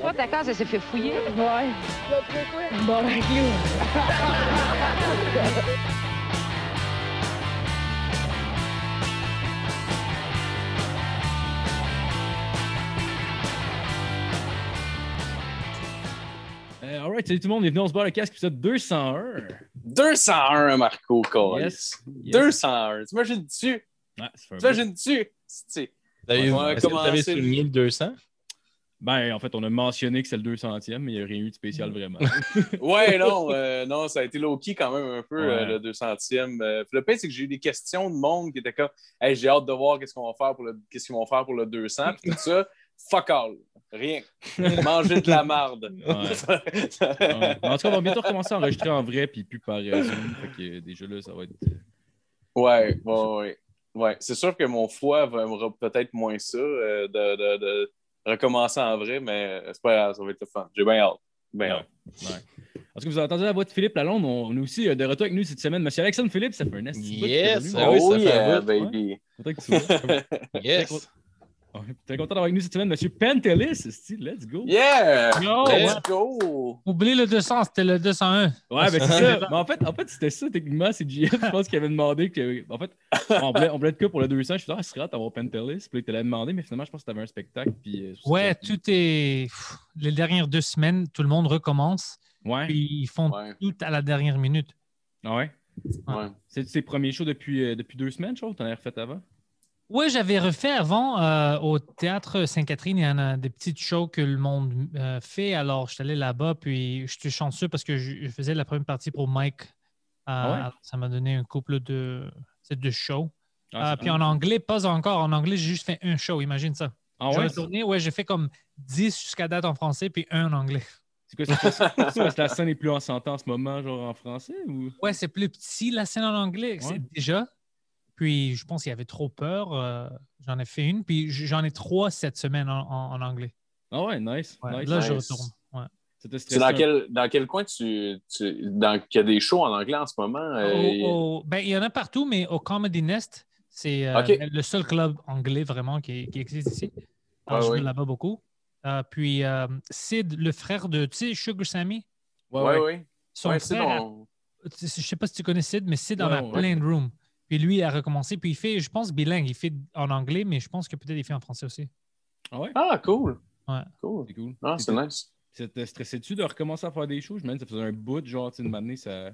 Toi, ta case, elle s'est fait fouiller. Ouais. Barbecue. Euh, alright, salut tout le monde, bienvenue on se bat le casque, épisode 201. 201, Marco Cole. Yes. yes. 201. T'imagines-tu? Ouais, un. T'imagines-tu? C'est- avez, On va est-ce que vous avez souligné le 200? Ben, en fait, on a mentionné que c'est le 200e, mais il n'y a rien eu de spécial vraiment. Ouais, non, euh, non, ça a été low-key quand même un peu Ouais. euh, le 200e. Euh, le pire, c'est que j'ai eu des questions de monde qui étaient comme hey, j'ai hâte de voir qu'est-ce qu'on va faire pour le qu'est-ce qu'ils vont faire pour le 200 puis tout ça. Fuck all. Rien. Manger de la marde. Ouais. Ouais. En tout cas, on va bientôt recommencer à enregistrer en vrai, puis plus par Zoom. Fait que déjà là, ça va être. Ouais, ouais, ouais. Ouais, c'est sûr que mon foie va peut-être moins ça de, de- de recommencer en vrai, mais c'est pas grave, ça va être le fun. J'ai bien hâte. Bien Ouais. hâte. Ouais. Parce que vous avez entendu la voix de Philippe Lalonde, on, on est aussi euh, de retour avec nous cette semaine. Monsieur Alexandre Philippe, ça fait un esti bout Yes, venu. Ah oui, oh ça fait un yeah, bout, baby. Content que tu sois là. Yes! Ouais, T'es content d'avoir avec nous cette semaine, Monsieur Pantelis, esti, let's go. Yeah! Yo, Let's ouais. go! Oublie le 200, c'était le 201. Ouais, ben c'est ça. Mais en fait, en fait c'était ça, techniquement. C'est JF, je pense, qui avait demandé que. En fait, on voulait, on voulait être cas pour le 200. Je suis dit, ah, ce serait hâte d'avoir Pentelis. Puis là, te l'avait demandé, mais finalement, je pense que t'avais un spectacle. Puis, euh, c'est Ouais, tout est. pff, Les dernières deux semaines, tout le monde recommence. Ouais. Puis ils font Ouais, tout à la dernière minute. Ah ouais? ouais. C'est tes premiers shows depuis, euh, depuis deux semaines, je trouve. T'en avais refait avant? Oui, j'avais refait avant euh, au théâtre Sainte-Catherine. Il y en a des petites shows que le monde euh, fait. Alors, je suis allé là-bas, puis je suis chanceux parce que je, je faisais la première partie pour Mike. Euh, Ah ouais? Ça m'a donné un couple de, de shows. Ah, puis en anglais, pas encore. En anglais, j'ai juste fait un show, imagine ça. Ah J'ai ouais? j'ai fait comme 10 jusqu'à date en français, puis un en anglais. C'est quoi, c'est c'est parce que la scène est plus en santé en ce moment, genre en français ou? Ouais, c'est plus petit la scène en anglais, Ouais. c'est déjà. Puis je pense qu'il y avait trop peur. euh, j'en ai fait une, puis j'en ai trois cette semaine en, en- en anglais. Ah ouais, nice. Ouais, nice. là, je retourne. Ouais. C'était C'est dans quel, dans quel coin tu. tu dans, qu'il y a des shows en anglais en ce moment? euh, Au- au- ben, il y en a partout, mais au Comedy Nest, c'est euh, le seul club anglais vraiment qui, qui existe ici. Alors, Ah je oui. vais là-bas beaucoup. Euh, puis euh, Sid, le frère de, tu sais, Sugar Sammy, Ouais, Ouais, ouais. ouais. son frère, a- je sais pas si tu connais Sid, mais Sid en Ouais, a ouais. plein de rooms. Puis lui, il a recommencé. Puis il fait, je pense, bilingue. Il fait en anglais, mais je pense que peut-être il fait en français aussi. Ah ouais? Ah, cool. Ouais. Cool. C'est cool. Ah, c'est nice. T'étais stressé-tu de recommencer à faire des shows? Je me disais, ça faisait un bout, genre, tu sais, de m'amener, ça.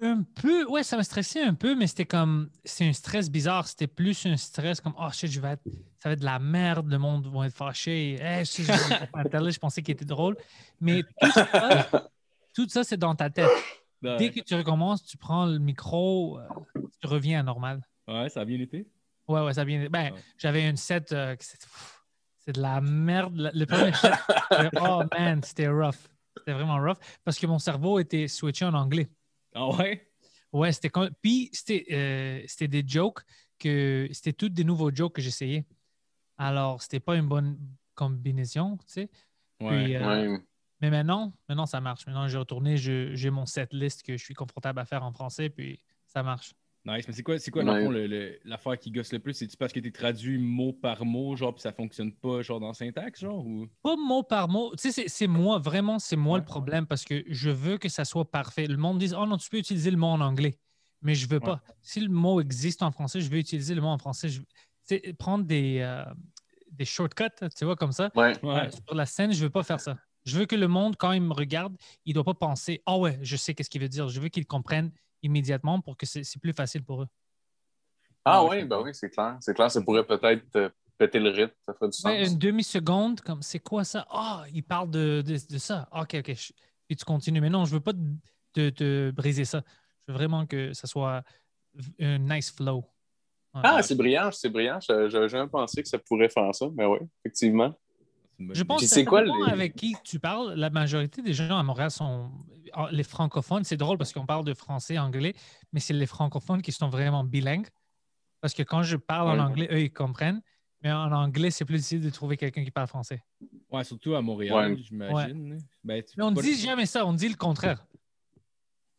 Un peu, ouais, ça m'a stressé un peu, mais c'était comme, c'est un stress bizarre. C'était plus un stress comme, oh shit, je vais être, ça va être de la merde, le monde va être fâché. Hey, je, je, je- je pensais qu'il était drôle. Mais tout ça, tout ça, c'est dans ta tête. Dès que tu recommences, tu prends le micro, euh, tu reviens à normal. Ouais, ça a bien été. Ouais, ouais, ça vient. Ben, Ouais. j'avais une set, euh, c'est de la merde. Le premier set, oh man, c'était rough. C'était vraiment rough parce que mon cerveau était switché en anglais. Ah ouais? Ouais, c'était comme. Puis, c'était euh, c'était des jokes que. C'était toutes des nouveaux jokes que j'essayais. Alors, c'était pas une bonne combinaison, tu sais. Ouais. Puis, euh, Ouais. Mais maintenant, maintenant, ça marche. Maintenant, j'ai retourné, je- j'ai mon set list que je suis confortable à faire en français, puis ça marche. Nice. Mais c'est quoi, c'est quoi dans le Ouais. fond, le- le- l'affaire qui gosse le plus? C'est-tu parce que t'es traduit mot par mot, genre, puis ça fonctionne pas, genre, dans syntaxe, genre? Ou... Pas mot par mot. Tu sais, c'est- c'est moi, vraiment, c'est moi Ouais. le problème parce que je veux que ça soit parfait. Le monde dit Oh non, tu peux utiliser le mot en anglais. Mais je veux pas. Si le mot existe en français, je veux utiliser le mot en français. Je... tu sais, Prendre des, euh, des shortcuts, tu vois, comme ça. Ouais. Ouais. Euh, sur la scène, je veux pas faire ça. Je veux que le monde, quand il me regarde, il doit pas penser Ah ouais, je sais qu'est-ce qu'il veut dire. Je veux qu'ils comprennent immédiatement pour que c'est plus facile pour eux. Ah, Ouais, oui, ben oui, c'est clair. C'est clair, ça pourrait peut-être euh, péter le rythme. Ça ferait du Ouais, sens. une demi-seconde, comme c'est quoi ça? Ah, il parle de, de, de ça. Ok, ok. je- Puis tu continues. Mais non, je veux pas te, te briser ça. Je veux vraiment que ça soit un nice flow. Ouais. Ah, c'est brillant, c'est brillant. J'avais jamais pensé que ça pourrait faire ça, mais oui, effectivement. Je pense que c'est quoi les- avec qui tu parles. La majorité des gens à Montréal sont ah, les francophones. C'est drôle parce qu'on parle de français, anglais, mais c'est les francophones qui sont vraiment bilingues. Parce que quand je parle en anglais, eux, ils comprennent. Mais en anglais, c'est plus difficile de trouver quelqu'un qui parle français. Ouais, surtout à Montréal, Ouais. j'imagine. Ben, tu Mais on ne dit jamais ça, on dit le contraire.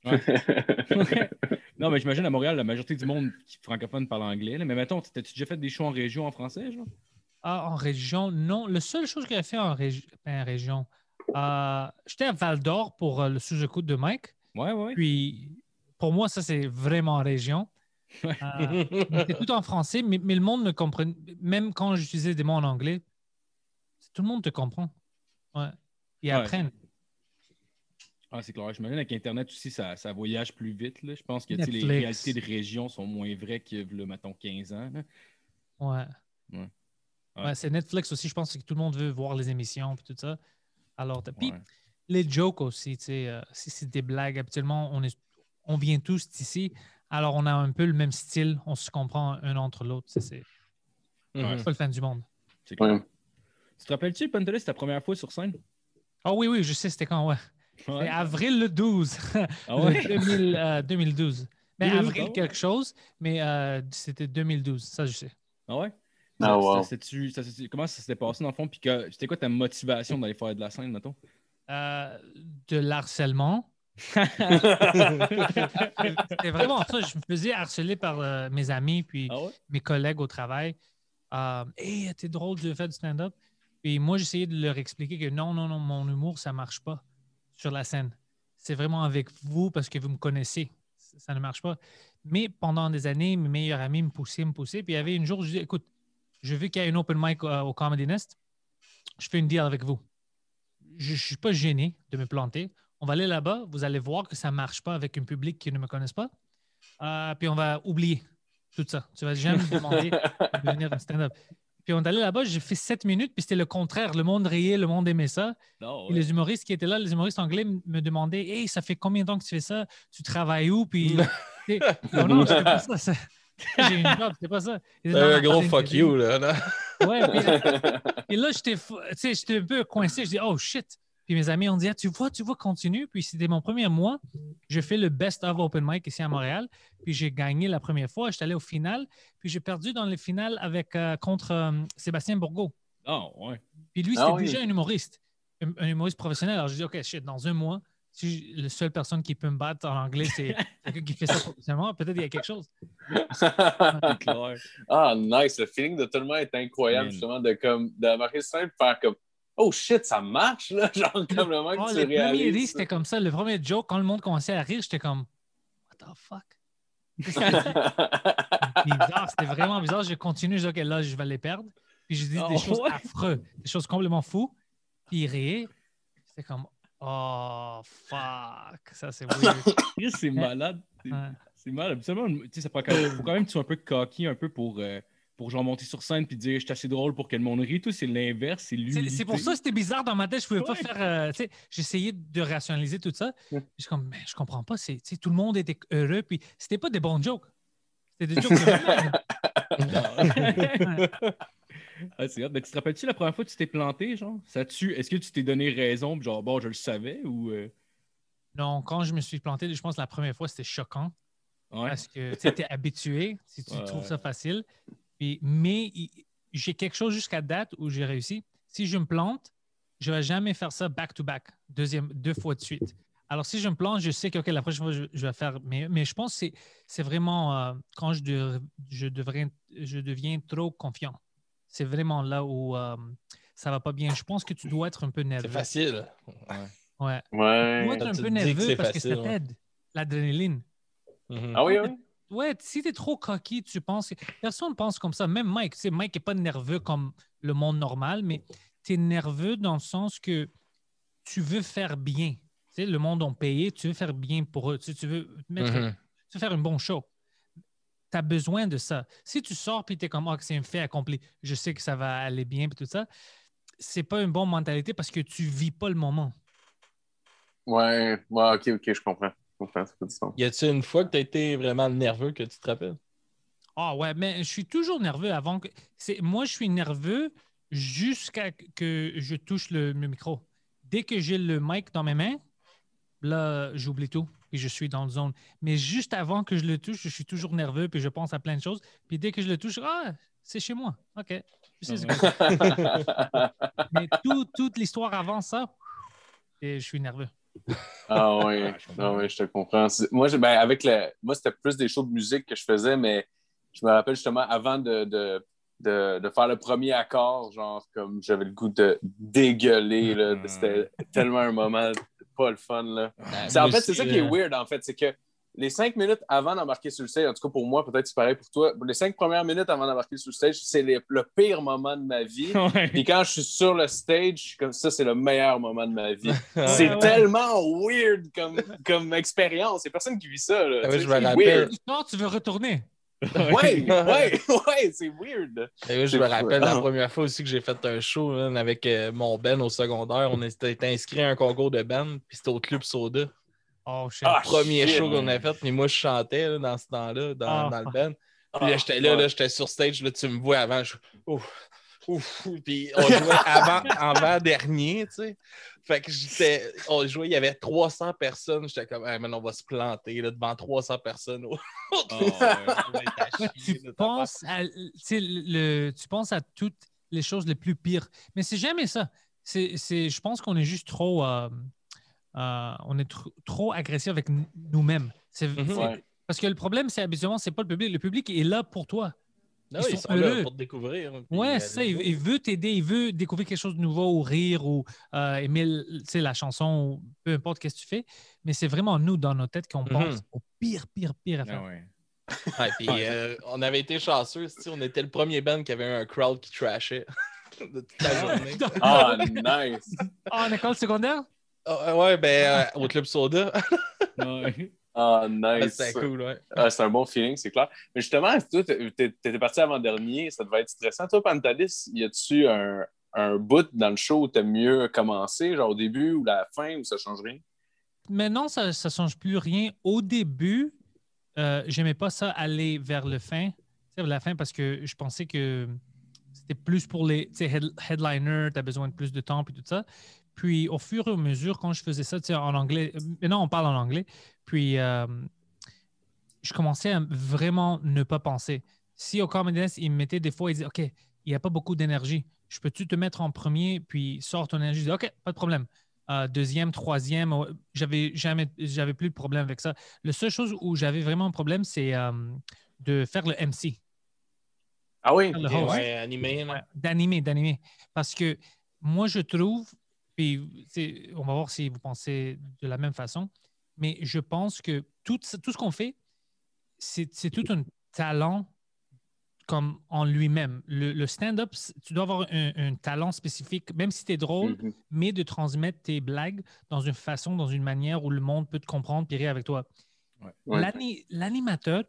non, mais j'imagine à Montréal, la majorité du monde qui francophone parle anglais. là. Mais mettons, t'as-tu déjà fait des shows en région en français, genre? Ah, en région, non. La seule chose que j'ai fait en, régi- ben, en région, euh, j'étais à Val d'Or pour euh, le sous-écoute de Mike. Ouais, ouais. Puis, pour moi, ça, c'est vraiment en région. Ouais. Euh, c'est tout en français, mais, mais le monde me comprend. Même quand j'utilisais des mots en anglais, tout le monde te comprend. Ouais. Ils Ouais. apprennent. Ah, c'est clair. J'imagine avec Internet aussi, ça, ça voyage plus vite. là. Je pense que les réalités de région sont moins vraies que, le, mettons, 15 ans. là. Ouais. Ouais. Ouais. Ouais, c'est Netflix aussi, je pense que tout le monde veut voir les émissions et tout ça. Alors, puis Ouais. les jokes aussi, tu sais, euh, si c'est des blagues, habituellement, on, est, on vient tous d'ici, alors on a un peu le même style, on se comprend un entre l'autre. C'est Ouais. c'est pas le fan du monde. C'est clair. Ouais. Tu te rappelles-tu, Pantelis, ta première fois sur scène? Ah oui, oui, je sais, c'était quand, ouais. Ouais. C'est avril le 12, Ah ouais? le 2000, euh, 2012. Mais 2012, avril ah ouais. quelque chose, mais euh, c'était 2012, ça je sais. Ah ouais? Ah, wow. ça ça comment ça s'était passé dans le fond? Puis c'était quoi ta motivation d'aller faire de la scène, mettons? Euh, de l'harcèlement. C'était vraiment ça. Je me faisais harceler par euh, mes amis puis Ah ouais? mes collègues au travail. Euh, hey, t'es drôle de faire du stand-up? Puis moi, j'essayais de leur expliquer que non, non, non, mon humour, ça marche pas sur la scène. C'est vraiment avec vous parce que vous me connaissez. Ça ne marche pas. Mais pendant des années, mes meilleurs amis me poussaient, me poussaient. Puis il y avait une jour, je dis écoute, je veux qu'il y ait une open mic euh, au Comedy Nest. Je fais une deal avec vous. Je ne suis pas gêné de me planter. On va aller là-bas. Vous allez voir que ça ne marche pas avec un public qui ne me connaisse pas. Euh, puis on va oublier tout ça. Tu vas jamais me demander de venir en stand-up. Puis on est allé là-bas, j'ai fait sept minutes, puis c'était le contraire. Le monde riait, le monde aimait ça. Non, Puis les humoristes qui étaient là, les humoristes anglais me demandaient Hey, ça fait combien de temps que tu fais ça? Tu travailles où Puis. non, non, c'était pas ça. ça. J'ai une job, c'était pas ça. Disaient, Un gros c'est fuck you, là. non? Ouais, puis, et là, j'étais fou- tu sais, j'étais un peu coincé. Je dis, oh shit. Puis mes amis ont dit, Ah, tu vois, tu vois, continue. Puis c'était mon premier mois. J'ai fait le best of open mic ici à Montréal. Puis j'ai gagné la première fois. J'étais allé au final. Puis j'ai perdu dans le final avec, euh, contre euh, Sébastien Bourgault. Ah ouais. Puis lui, Ah c'était oui. déjà un humoriste, un, un humoriste professionnel. Alors je dis, OK, shit, dans un mois, si je- la seule personne qui peut me battre en anglais, c'est quelqu'un qui fait ça professionnellement, peut-être il y a quelque chose. Ah, nice. Le feeling de tout le monde est incroyable, justement, de, comme, de marquer de faire comme Oh shit, ça marche, là. Genre, comme le moment Oh, que le tu premier réalises. rire, c'était comme ça. Le premier joke, quand le monde commençait à rire, j'étais comme, What the fuck? C'était bizarre, c'était vraiment bizarre. J'ai continué, je dis, OK, là, je vais les perdre. Puis je dis Oh, des choses ouais. affreuses, des choses complètement fous. Puis il riait. C'était comme, Oh, fuck. Ça, c'est weird. Chris, c'est malade. C'est- Ouais. Malade. Habituellement, tu sais, ça prend quand même, faut quand même que tu sois un peu cocky, un peu pour, euh, pour genre monter sur scène puis dire je suis assez drôle pour que le monde rit. Tout, c'est l'inverse, c'est l'humilité. c'est pour ça que c'était bizarre dans ma tête. Je pouvais pas faire. euh, tu sais, J'essayais de rationaliser tout ça. Je suis comme, mais je comprends pas. c'est- Tout le monde était heureux. Puis c'était pas des bons jokes. C'était des jokes. Ah. Ben, tu te rappelles-tu la première fois que tu t'es planté, genre? Ça tue. Est-ce que tu t'es donné raison, puis genre, bon, je le savais ou. euh, Non, quand je me suis planté, je pense que la première fois, c'était choquant. Ouais. Parce que tu es habitué, si tu Ouais, trouves ça facile. Puis, mais j'ai quelque chose jusqu'à date où j'ai réussi. Si je me plante, je ne vais jamais faire ça back-to-back, deuxième, deux fois de suite. Alors, si je me plante, je sais que la prochaine fois, je, je vais faire. Mais, mais je pense que c'est- c'est vraiment euh, quand je, de- je, devrais, je deviens trop confiant. C'est vraiment là où euh, ça va pas bien. Je pense que tu dois être un peu nerveux. C'est facile. Ouais. Tu Ouais. dois être un tu peu que nerveux parce que ça ouais. t'aide, l'adrénaline. Mhm. Ah oui, oui. Ouais, si t'es trop coquille, tu penses. Personne pense comme ça. Même Mike, tu sais, Mike n'est pas nerveux comme le monde normal, mais tu es nerveux dans le sens que tu veux faire bien. Tu sais, le monde ont payé, tu veux faire bien pour eux. Tu, sais, tu veux mettre, Mhm. tu veux faire un bon show. Tu as besoin de ça. Si tu sors et tu es comme, ah, que c'est un fait accompli, je sais que ça va aller bien et tout ça, c'est pas une bonne mentalité parce que tu vis pas le moment. Ouais, ouais, ok, ok, je comprends. Je comprends, ça fait du sens. Y a-t-il une fois que tu as été vraiment nerveux que tu te rappelles? Ah ouais, mais je suis toujours nerveux avant que. C'est, moi, je suis nerveux jusqu'à que je touche le, le micro. Dès que j'ai le mic dans mes mains, là, j'oublie tout et je suis dans le zone. Mais juste avant que je le touche, je suis toujours nerveux puis je pense à plein de choses. Puis dès que je le touche, ah, c'est chez moi. OK. Je sais. Mais tout- toute l'histoire avant ça, et je suis nerveux. Ah oui, Ah, ah oui, je te comprends. Moi, ben, avec le... moi c'était plus des shows de musique que je faisais, mais je me rappelle justement avant de, de, de, de faire le premier accord, genre, comme j'avais le goût de dégueuler. Là. Mm. C'était tellement un moment pas le fun. Là. C'est- en fait, c'est ça qui est là. weird, en fait. C'est que les cinq minutes avant d'embarquer sur le stage, en tout cas pour moi, peut-être c'est pareil pour toi, les cinq premières minutes avant d'embarquer sur le stage, c'est les- le pire moment de ma vie. Ouais. Puis quand je suis sur le stage, comme ça, c'est le meilleur moment de ma vie. c'est ouais. tellement weird comme, comme expérience. Il n'y a personne qui vit ça. Là. Ah oui, Tu sais, je me c'est rappelle. weird. Non, tu veux retourner? Ouais, ouais, ouais, c'est weird. Et oui, je me fou. rappelle la Ah. première fois aussi que j'ai fait un show man, avec euh, mon band au secondaire. On était inscrit à un concours de band, puis c'était au Club Soda. Oh, shit. Ah, Premier shit. show qu'on a fait, mais moi je chantais là, dans ce temps-là, dans, Ah. dans le band. Puis là, j'étais là, là, j'étais sur stage, là, tu me vois avant, je ouf, ouf, puis on jouait avant, avant-dernier, tu sais. Fait que j'étais, on jouait, il y avait 300 personnes, j'étais comme, hey, man, on va se planter là, devant 300 personnes. au- Oh, ouais. Chier, tu, penses à, tu sais, le, tu penses à toutes les choses les plus pires. Mais c'est jamais ça. C'est, c'est- je pense qu'on est juste trop, euh, euh, on est tr- trop agressif avec n- nous-mêmes. C'est, Mhm. c'est- Ouais. Parce que le problème, c'est habituellement, c'est pas le public. Le public est là pour toi. Ah Ils sont là pour te découvrir. hein, Ouais, euh, c'est ça. Il, il veut t'aider, il veut découvrir quelque chose de nouveau ou rire ou euh, aimer le- tu sais, la chanson ou peu importe qu'est-ce que tu fais. Mais c'est vraiment nous, dans nos têtes, qu'on Mhm. pense au pire, pire, pire à faire. Ah ouais. Ouais, puis, euh, on avait été chanceux, on était le premier band qui avait un crowd qui trashait de toute la journée. Ah, nice. Ah, en école secondaire? Ah, ouais, ben, euh, au Club Soda. Ouais. Ah, Ouais, nice. C'était cool, ouais. Ah, c'est un bon feeling, c'est clair. Mais justement, toi, t'étais parti avant-dernier, ça devait être stressant. Toi, Pantalis, y a-tu un, un bout dans le show où t'aimes mieux commencer, genre au début ou la fin, ou ça change rien? Maintenant, ça ne change plus rien. Au début, euh, j'aimais pas ça aller vers le fin, vers la fin, parce que je pensais que c'était plus pour les head- headliners, tu as besoin de plus de temps, puis tout ça. Puis au fur et à mesure, quand je faisais ça, tu sais, en anglais, euh, maintenant on parle en anglais, puis euh, je commençais à vraiment ne pas penser. Si au Nest, il me mettait des fois, il disait, OK, il n'y a pas beaucoup d'énergie. Je peux-tu te mettre en premier, puis sors ton énergie? Je dis, OK, pas de problème. Euh, deuxième, troisième, euh, j'avais jamais, j'avais plus de problème avec ça. La seule chose où j'avais vraiment un problème, c'est euh, de faire le MC, Ah oui? ouais, d'animer, d'animer. Parce que moi, je trouve, puis on va voir si vous pensez de la même façon, mais je pense que tout, ce- tout ce qu'on fait, c'est tout un talent comme en lui-même. Le, le stand-up, tu dois avoir un, un talent spécifique, même si tu es drôle, Mhm. mais de transmettre tes blagues dans une façon, dans une manière où le monde peut te comprendre et rire avec toi. Ouais. L'animateur,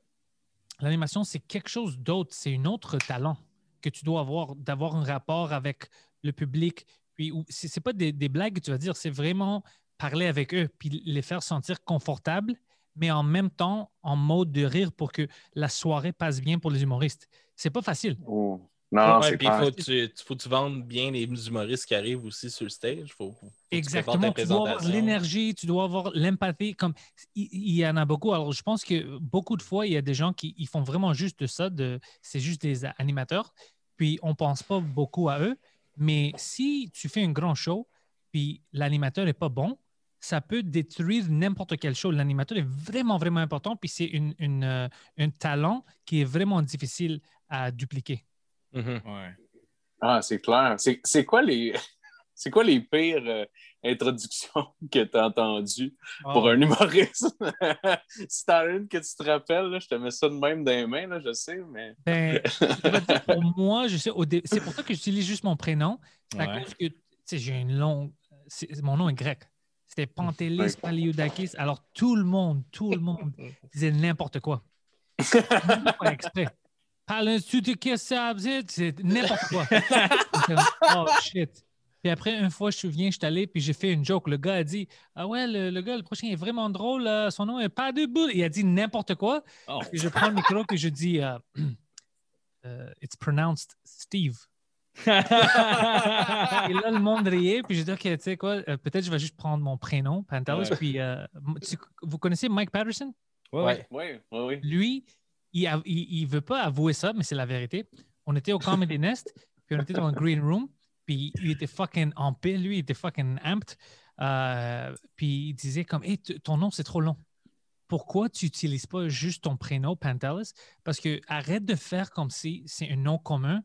l'animation, c'est quelque chose d'autre. C'est un autre talent que tu dois avoir, d'avoir un rapport avec le public. Puis, c'est pas des, des blagues que tu vas dire, c'est vraiment parler avec eux, puis les faire sentir confortables, mais en même temps en mode de rire pour que la soirée passe bien pour les humoristes. C'est pas facile. Oh. Non, Ouais, puis il faut, que tu, tu- faut que tu vendes bien les humoristes qui arrivent aussi sur le stage. Faut, faut que tu Exactement. ta Tu dois avoir l'énergie, tu dois avoir l'empathie. Comme il, il y en a beaucoup. Alors, je pense que beaucoup de fois, il y a des gens qui ils font vraiment juste de ça. De, c'est juste des animateurs. Puis on pense pas beaucoup à eux. Mais si tu fais un grand show, puis l'animateur n'est pas bon, ça peut détruire n'importe quel show. L'animateur est vraiment, vraiment important. Puis c'est une, une, euh, un talent qui est vraiment difficile à dupliquer. Mhm. Ouais. Ah, c'est clair. C'est quoi les. C'est quoi les pires euh, introductions que tu as entendues pour Ah. un humoriste? si t'en une que tu te rappelles, là, je te mets ça de même dans les mains, là, je sais, mais. Ben, pour moi, je sais, dé- c'est pour ça que j'utilise juste mon prénom. C'est à Ouais. cause que, tu sais, j'ai une longue. Mon nom est grec. C'était Pantelis Ouais. Palioudakis. Alors, tout le monde, tout le monde disait n'importe quoi. Pas exprès. Dire? C'est n'importe quoi. Oh shit. Puis après, une fois, je me souviens, je suis allé, puis j'ai fait une joke. Le gars a dit Ah ouais, le, le gars, le prochain est vraiment drôle. euh, son nom est pas de boule. Il a dit n'importe quoi. Oh. Puis je prends le micro, puis je dis euh, Euh, It's pronounced Steve. Et là, le monde riait, puis j'ai dit, OK, tu sais quoi, euh, peut-être je vais juste prendre mon prénom, Pantelis, Ouais. puis euh, tu- vous connaissez Mike Patterson? Ouais, Ouais. Oui, oui, oui. Lui, il, a- il, il veut pas avouer ça, mais c'est la vérité. On était au Comedy Nest, puis on était dans le green room, puis il était fucking en paix, lui, il était fucking amped. Euh, puis il disait comme, hey, ton nom, c'est trop long. Pourquoi tu n'utilises pas juste ton prénom, Pantelis? Parce que arrête de faire comme si c'est un nom commun,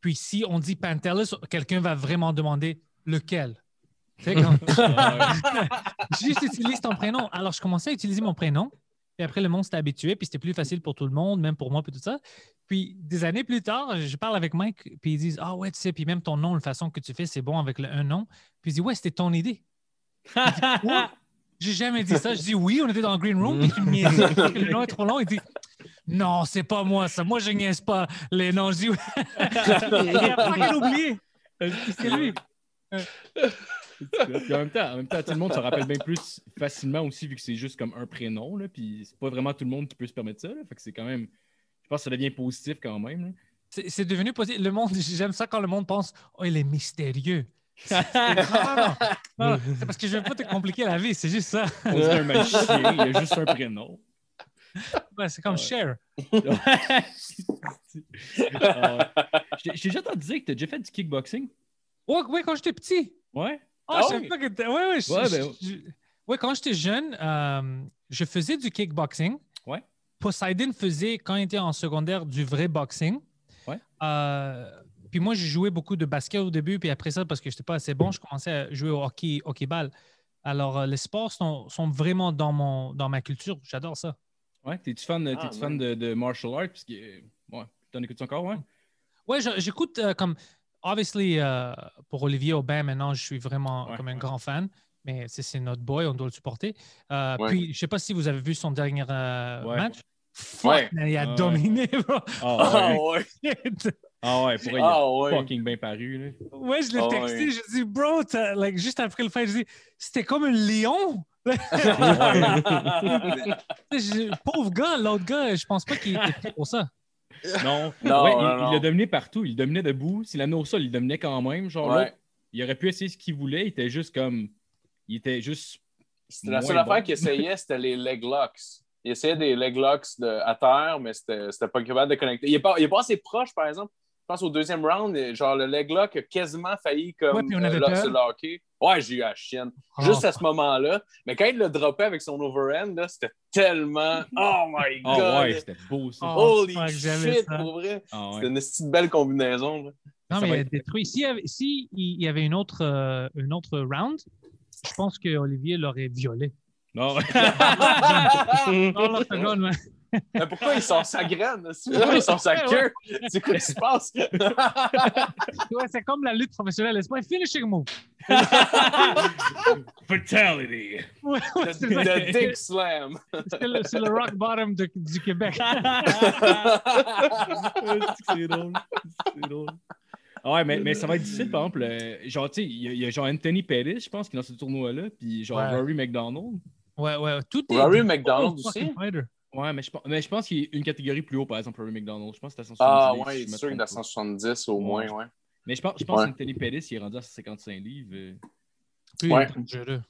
Puis si on dit Pantelis, quelqu'un va vraiment demander lequel. Comme- Juste utilise ton prénom. Alors, je commençais à utiliser mon prénom. Puis après, le monde s'était habitué, puis c'était plus facile pour tout le monde, même pour moi, puis tout ça. Puis des années plus tard, je parle avec Mike, puis ils disent Ah ouais, tu sais, puis même ton nom, la façon que tu fais, c'est bon avec le un nom. Puis il dit Ouais, c'était ton idée. J'ai jamais dit ça. Je dis oui, on était dans le green room, puis tu me niaisais, le nom est trop long. Il dit Non, c'est pas moi, ça. Moi, je niaise pas les noms. Je dis Il a pas qu'à l'oublier. C'est lui. Puis en même temps, en même temps, tout le monde se rappelle bien plus facilement aussi, vu que c'est juste comme un prénom. Là, puis c'est pas vraiment tout le monde qui peut se permettre ça. là. fait que c'est quand même. Je pense que ça devient positif quand même. là. C'est c'est devenu possible. Le monde, j'aime ça quand le monde pense Oh, il est mystérieux. non. C'est parce que je veux pas te compliquer la vie, c'est juste ça. On dirait un magicien, il y a juste un prénom. Ouais, c'est comme Ouais. Cher. Ah ouais. Je t'ai déjà entendu dire que tu as déjà fait du kickboxing? Ouais, ouais, quand j'étais petit. Ouais? Ah, Ah je savais oui? pas que t'es- Ouais, ouais. je- Ouais, je- ben- je- ouais, quand j'étais jeune, euh, je faisais du kickboxing. Ouais. Poseidon faisait, quand il était en secondaire, du vrai boxing. Ouais. Euh, puis moi, j'ai joué beaucoup de basket au début, puis après ça, parce que je n'étais pas assez bon, je commençais à jouer au hockey, hockey-ball. Alors, euh, les sports sont, sont vraiment dans, mon, dans ma culture. J'adore ça. Ouais. T'es-tu fan, de- Ah, t'es-tu fan de, de martial arts? Parce que, ouais. T'en écoutes encore, ouais? Ouais, je- j'écoute euh, comme. Obviously, euh, pour Olivier Aubin, maintenant, je suis vraiment Ouais, comme un ouais. grand fan. Mais c'est c'est notre boy, on doit le supporter. Euh, Ouais. Puis, je sais pas si vous avez vu son dernier euh, Ouais. match. Fuck, il a dominé, bro. Ah Ah ouais. Ah ouais, pour il Ah ouais. fucking bien paru. Là. Ouais, je l'ai Ah texté. ouais. Je dis, bro, like, juste après le fait, je dis, c'était comme un lion? Pauvre gars, l'autre gars, je pense pas qu'il était prêt pour ça. Non, Non, ouais, non, il, non. il a dominé partout. Il dominait debout. S'il amenait au sol, il dominait quand même. Genre, Ouais. il aurait pu essayer ce qu'il voulait. Il était juste comme. Il était juste. C'était la seule bon. affaire qu'il essayait, c'était les leg locks. Il essayait des leg locks de, à terre, mais c'était c'était pas capable de connecter. Il est pas, il est pas assez proche, par exemple. Je pense au deuxième round, genre le leg lock a quasiment failli comme Ouais, puis on avait euh, là, peur. se locker. Ouais, j'ai eu la chienne. Oh, Juste à ce moment-là. Mais quand il le droppait avec son overhand, là, c'était tellement. Oh my Ah god! ouais, c'était beau ça. Oh. Holy shit, ça. pour vrai. Ah ouais. C'était une petite belle combinaison. là. Non, Ça mais va il a être- détruit. S'il y avait, si il y avait une autre, euh, une autre round, je pense que Olivier l'aurait violé. Non, ouais. Oh, l'octogone, man. Mais pourquoi il sort sa graine? Pourquoi il sort sa queue? C'est quoi qui se passe? Ouais, c'est comme la lutte professionnelle. C'est pas un finishing move. Fatality. Ouais, ouais. The Dick Slam. C'est le, rock bottom de- du Québec. c'est drôle. C'est drôle. Ah ouais, mais, mais ça va être difficile, par exemple. euh, genre, tu sais, il y, a- il y a genre Anthony Pettis, je pense, qui est dans ce tournoi-là, puis genre Ouais. Rory McDonald. Ouais, ouais. Tout est. Rory McDonald aussi? fighters. Ouais, mais je, pense- mais je pense qu'il est une catégorie plus haut, par exemple, Rory McDonald. Je pense que c'est à 170. Ah ouais, si il je est me sûr qu'il est à trompe pas. 170 au moins, ouais. Mais je pense, je pense Ouais. qu'Anthony Pettis, il est rendu à 155 livres. euh. Plus Ouais. dangereux.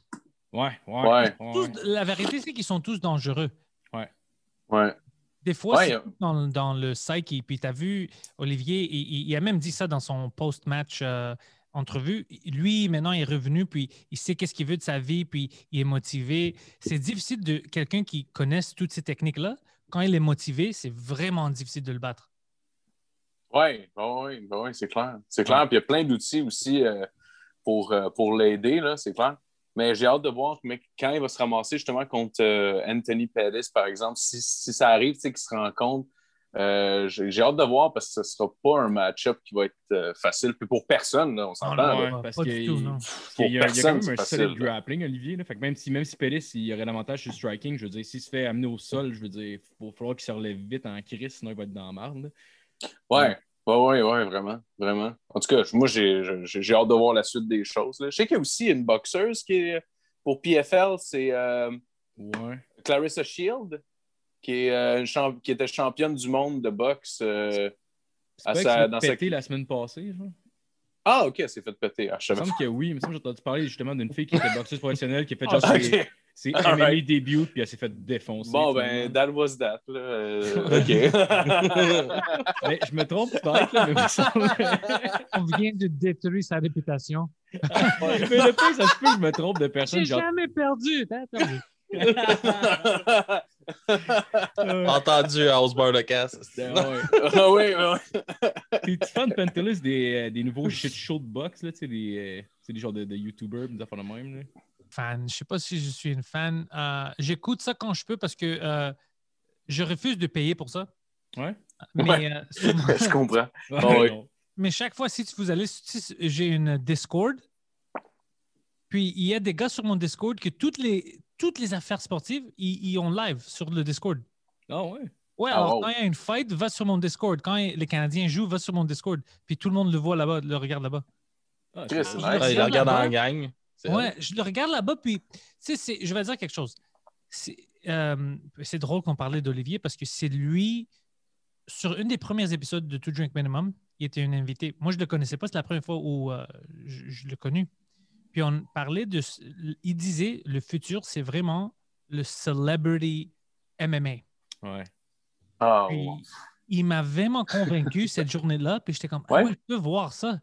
Ouais, ouais. Ouais. Tous- la vérité, c'est qu'ils sont tous dangereux. Ouais. Des fois, Ouais, c'est euh, dans, dans le psyche. Et puis, tu as vu, Olivier, il, il- il a même dit ça dans son post-match euh, entrevue. Lui, maintenant, il est revenu, puis il sait qu'est-ce qu'il veut de sa vie, puis il est motivé. C'est difficile de quelqu'un qui connaisse toutes ces techniques-là. Quand il est motivé, c'est vraiment difficile de le battre. Ouais, bah ouais, c'est clair. C'est clair. Puis il y a plein d'outils aussi euh, pour, euh, pour l'aider, là, c'est clair. Mais j'ai hâte de voir mais quand il va se ramasser justement contre euh, Anthony Pettis, par exemple, si, si ça arrive, tu sais, qu'il se rencontre. Euh, j'ai hâte de voir parce que ce ne sera pas un match-up qui va être euh, facile. Puis pour personne, là, on s'entend. non, là. Ouais, pas parce du qu'il tout, non. il y a, il y a Pour quand même personne, un solide grappling, Olivier. là. Fait que même si, même si Pettis, il y aurait l'avantage sur le striking, je veux dire, s'il se fait amener au sol, je veux dire, il va falloir qu'il se relève vite en crise, sinon il va être dans la marde. Ouais, ouais, ouais, ouais, vraiment, vraiment. En tout cas, moi, j'ai hâte de voir la suite des choses. là. Je sais qu'il y a aussi une boxeuse qui est pour PFL, c'est euh, Ouais. Clarissa Shield, qui, est, euh, une champ- qui était championne du monde de boxe. euh, C'est à sa- dans sa- pété la semaine passée, genre. Ah, ok, elle s'est fait péter. Ah, je Il me semble que oui, il me semble que j'ai entendu parler justement d'une fille qui était boxeuse professionnelle, qui a fait pas. genre ses, Ok. ses All MMA right. débuts, puis elle s'est fait défoncer. Bon, ben, that was that. là. Euh, ok. Mais je me trompe peut-être, là, mais il me semble- On vient de détruire sa réputation. mais le pire, ça se peut que je me trompe de personne. J'ai Genre, jamais perdu. T'as perdu. Entendu House Bar de casse. Ben ouais. Ah oui, oui. T'es-tu fan de Pantelis des, euh, des nouveaux shit show de box, là, tu sais, des, euh, c'est des genres de, de YouTubers, des affaires de même, là? Fan. Je sais pas si je suis une fan. Euh, J'écoute ça quand je peux parce que euh, je refuse de payer pour ça. Ouais. Mais, Ouais. euh, Je comprends. Ouais, Ah oui. mais chaque fois, si vous allez, si j'ai une Discord, puis il y a des gars sur mon Discord que toutes les, toutes les affaires sportives, ils, ils ont live sur le Discord. Ah ouais? Ouais, Ah, alors quand il y a une fight, va sur mon Discord. Quand les Canadiens jouent, va sur mon Discord. Puis tout le monde le voit là-bas, le regarde là-bas. Ah, Chris, nice. Ouais, il le regarde en gang. Ouais, je le regarde là-bas, puis, tu sais, c'est- je vais dire quelque chose. C'est euh, c'est drôle qu'on parlait d'Olivier parce que c'est lui, sur une des premiers épisodes de To Drink Minimum, il était un invité. Moi, je ne le connaissais pas, c'est la première fois où euh, je, je l'ai connu. Puis on parlait de. Il disait le futur, c'est vraiment le celebrity MMA. Ouais. Ah, Puis, ouais. il m'a vraiment convaincu cette journée-là. Puis j'étais comme, ah Ouais. ouais, je peux voir ça.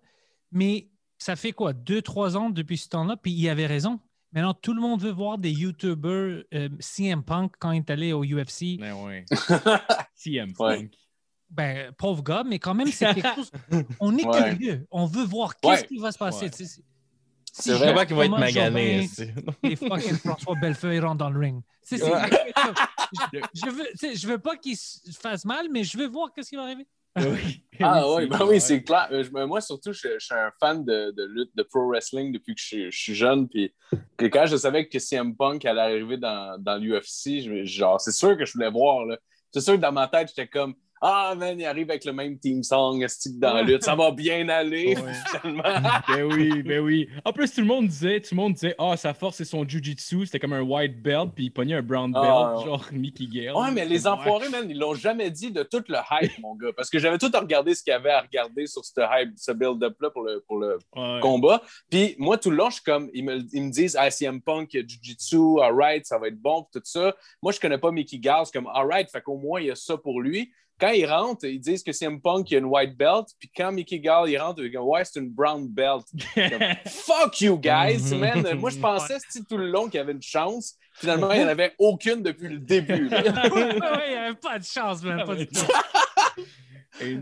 Mais ça fait quoi, deux, trois ans depuis ce temps-là? Puis il avait raison. Maintenant, tout le monde veut voir des YouTubers euh, CM Punk quand il est allé au UFC. Ben ouais. CM Ouais. Punk. Ben, pauvre gars, mais quand même, c'est quelque chose. On est Ouais. curieux. On veut voir qu'est-ce Ouais. qui va se passer. Si C'est Je vrai. sais pas qu'il va être Thomas magané. Jobin c'est- et fucking François Bellefeuille rentrent dans le ring. C'est- je, je veux, je veux pas qu'il se fasse mal, mais je veux voir qu'est-ce qui va arriver. Oui. Ah oui, c'est ben clair. oui, c'est clair. Euh, moi, surtout, je, je suis un fan de, de lutte, de pro wrestling depuis que je, suis- je suis jeune. Puis que quand je savais que CM Punk allait arriver dans, dans l'UFC, je- genre, c'est sûr que je voulais voir. là. C'est sûr que dans ma tête, j'étais comme Ah, man, il arrive avec le même team song que dans la lutte. Ça va bien aller, Ouais. finalement. Ben oui, ben oui. En plus, tout le monde disait, tout le monde disait, ah, sa force, c'est son jujitsu. C'était comme un white belt, puis il pognait un brown belt, Ah, ouais. genre Mickey Gale. Ouais, mais les enfoirés, man, ils l'ont jamais dit de tout le hype, mon gars. Parce que j'avais tout regardé ce qu'il y avait à regarder sur ce hype, ce build-up-là pour le, pour le, Ouais. combat. Puis moi, tout le long, je suis comme, ils me, ils me disent, ah, CM Punk, Jiu-Jitsu, alright, ça va être bon, tout ça. Moi, je connais pas Mickey Gall, c'est comme, alright, fait qu'au moins, il y a ça pour lui. Quand il rentre, ils disent que CM Punk, il y a une white belt, puis quand Mickey Gall, il rentre, il dit, ouais, c'est une brown belt. Fuck you guys, man! Moi, je pensais tout le long qu'il y avait une chance. Finalement, il n'y en avait aucune depuis le début. ouais, il n'y avait pas de chance, même. Pas du tout.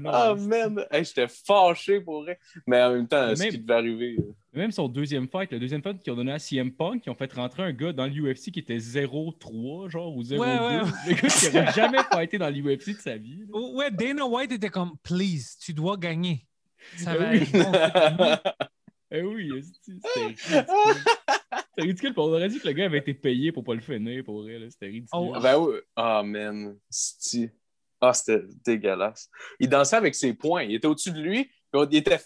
Ah, man! Hey, J'étais fâché pour vrai. Mais en même temps, Mais ce qui devait arriver. euh, Même son deuxième fight, le deuxième fight qu'ils ont donné à CM Punk, ils ont fait rentrer un gars dans l'UFC qui était 0-3, genre, ou 0-2. Ouais, ouais, ouais. Le gars qui n'aurait jamais fighté dans l'UFC de sa vie. là. Ouais, Dana White était comme, please, tu dois gagner. Ça Ben va oui. être bon. Eh oui, c'était ridicule. C'était ridicule. On aurait dit que le gars avait été payé pour pas le finir, pour vrai. là. C'était ridicule. Oh, Ben oui. Ah, man. C'ti. Ah, c'était dégueulasse. Il dansait avec ses poings. Il était au-dessus de lui. il était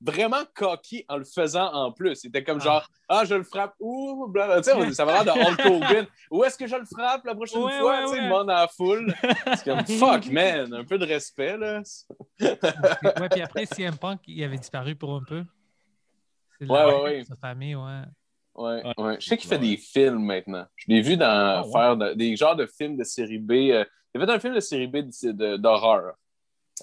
vraiment coquille en le faisant en plus. Il était comme Ah. genre, ah, je le frappe. Ouh, blablabla. Tu ça va l'air de Hulk Hogan. Où est-ce que je le frappe la prochaine Ouais, fois? ouais, tu sais, demande à la foule. C'est comme, fuck, man. Un peu de respect, là. ouais, puis après, CM Punk, il avait disparu pour un peu. C'est Ouais, ouais, ouais. Sa famille, ouais. Ouais, Ouais. ouais. Je sais qu'il fait Ouais. des films maintenant. Je l'ai vu dans Ah, ouais? faire de- des genres de films de série B. euh, il a fait un film de série B d'horreur.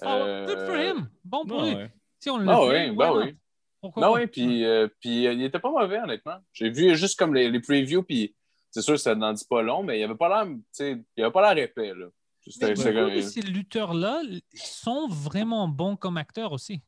Oh, good for Euh, him. Bon pour Ouais, lui. Ouais. On le Ah fait, oui, ben oui. Pourquoi Ben pas? oui, puis, euh, puis euh, il était pas mauvais, honnêtement. J'ai vu juste comme les, les previews, puis c'est sûr, ça n'en dit pas long, mais il avait pas l'air, tu sais, il avait pas l'air épais, là. Mais ces lutteurs-là sont vraiment bons comme acteurs aussi?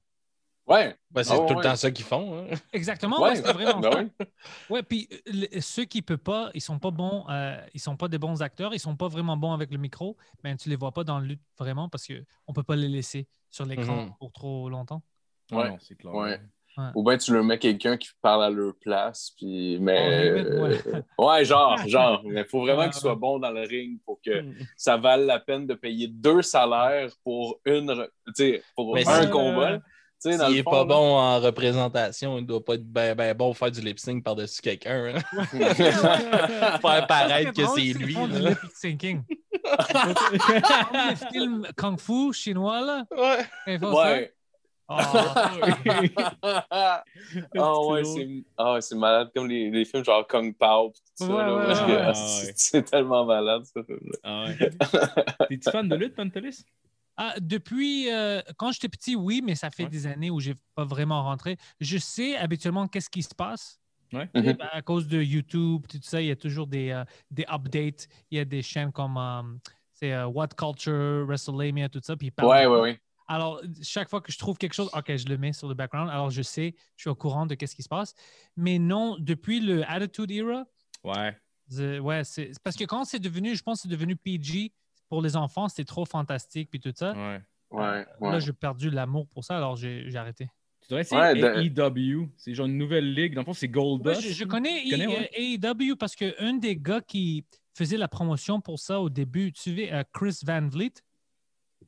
Ouais, Ben, c'est Ah, tout ouais. le temps ça qu'ils font. hein. Exactement, ouais, ouais, c'est vraiment ben ça. oui. Ouais, puis euh, ceux qui peuvent pas, ils sont pas bons, euh, ils sont pas des bons acteurs, ils sont pas vraiment bons avec le micro, mais tu les vois pas dans le lutte vraiment parce que on peut pas les laisser sur l'écran Mhm. pour trop longtemps. Ouais, c'est clair. Ouais. Ouais. Ou bien tu leur mets quelqu'un qui parle à leur place, puis mais ouais. euh, ouais, genre, genre, mais faut vraiment qu'il soit ouais. bon dans le ring pour que ça vale la peine de payer deux salaires pour une, re- tu sais, pour Mais un si- combat. là. Tu sais, dans S'il le est fond, pas là. bon en représentation, il doit pas être ben, ben bon pour faire du lip sync par-dessus quelqu'un. hein. Faire paraître que c'est lui. Du là. lip syncing. Comme les films kung fu chinois là. Ouais. Ah, ouais, c'est ah ouais, c'est malade comme les, les films genre Kung Pao tout ça. Ouais, ouais, ouais. ah, c'est- ouais. C'est tellement malade ce film-là. Ah ouais. T'es-tu fan de lutte, Pantelis? Ah, depuis euh, quand j'étais petit, oui, mais ça fait Ouais. des années où j'ai pas vraiment rentré. Je sais habituellement qu'est-ce qui se passe, Ouais. Mhm. ben, à cause de YouTube, tout ça, il y a toujours des, euh, des updates. Il y a des chaînes comme euh, c'est, euh, What Culture, WrestleMania, tout ça. Puis ils parlent ouais, ouais. Alors, chaque fois que je trouve quelque chose, OK, je le mets sur le background. Alors, je sais, je suis au courant de qu'est-ce qui se passe. Mais non, depuis le Attitude Era, Ouais. c'est- ouais, c'est c'est parce que quand c'est devenu, je pense que c'est devenu PG pour les enfants, c'était trop fantastique puis tout ça. Ouais. Ouais, ouais. Là, j'ai perdu l'amour pour ça, alors j'ai j'ai arrêté. Tu devrais essayer Ouais, de- AEW. C'est genre une nouvelle ligue. Dans le fond, c'est Gold Ouais, Dust. je, je connais, Tu connais, euh, AEW parce qu'un des gars qui faisait la promotion pour ça au début, tu sais, euh, Chris Van Vliet,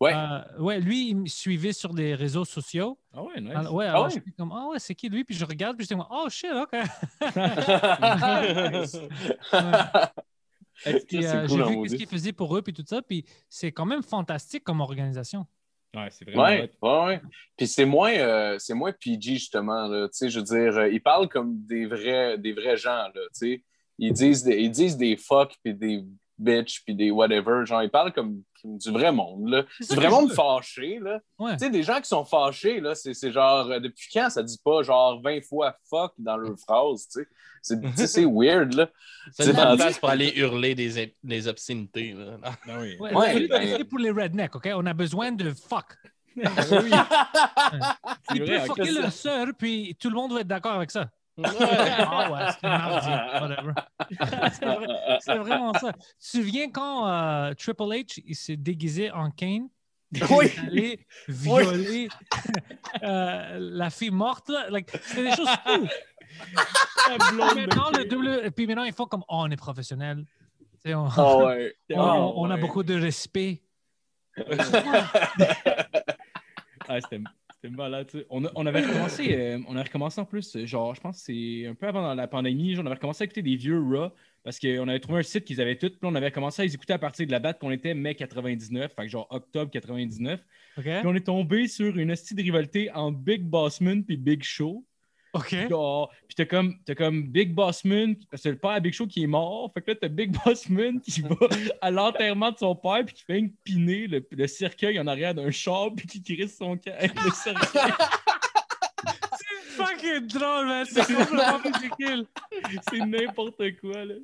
Ouais. euh, ouais, lui, il me suivait sur les réseaux sociaux. Ah ouais, nice. Alors, ouais, Ah alors ouais? j'étais comme, ah ouais, c'est qui lui? Puis je regarde, puis j'étais comme, oh shit, ok. Puis, c'est euh, cool, j'ai vu ce qu'il faisait pour eux, puis tout ça. Puis c'est quand même fantastique comme organisation. Ouais, c'est vraiment Ouais, ouais, ouais. Puis c'est moins, euh, c'est moins PG, justement. Là. Tu sais, je veux dire, euh, ils parlent comme des vrais, des vrais gens. Là, tu sais. ils, disent des, ils disent des fuck, puis des bitch, puis des whatever. Genre, ils parlent comme du vrai monde. Là. Du vrai monde fâché. Là. Ouais. Tu sais, des gens qui sont fâchés, là, c'est, c'est genre, euh, depuis quand ça dit pas genre 20 fois fuck dans leur phrase, tu sais? C'est, tu sais, c'est weird, là. C'est rendu- place pour aller hurler des, des obscénités. là. Ah oui. Ouais, Ouais, ben- c'est pour les rednecks, OK? On a besoin de fuck. oui. Il C'est peut fucker leur sœur, puis tout le monde va être d'accord avec ça. Ouais. Ah ouais, c'est mardi, whatever. c'est, vrai- c'est vraiment ça. Tu te souviens quand euh, Triple H il s'est déguisé en Kane? Oui. Allé violer euh, la fille morte. Là. Like, c'est des choses fous. Puis maintenant, le double- puis maintenant, ils font comme oh, on est professionnel. On, Ah ouais. on- Ah on a ouais. beaucoup de respect. Ah, c'était c'était malade. On, a- on avait recommencé, euh, on recommencé en plus, genre, je pense que c'est un peu avant la pandémie, genre, on avait recommencé à écouter des vieux Raw parce qu'on avait trouvé un site qu'ils avaient tout, puis on avait commencé à les écouter à partir de la date qu'on était mai 99, fait que genre octobre 99. OK? Puis on est tombé sur une hostie de rivalité entre Big Bossman puis Big Show. OK. Genre, puis t'as comme, t'as comme Big Boss Moon, parce que c'est le père à Big Show qui est mort. Fait que là, t'as Big Boss Moon qui va à l'enterrement de son père, puis qui fait une piner le, le cercueil en arrière d'un char, puis qui crisse son avec le cercueil. Fucking drôle, man. C'est complètement ridicule. c'est n'importe quoi, là.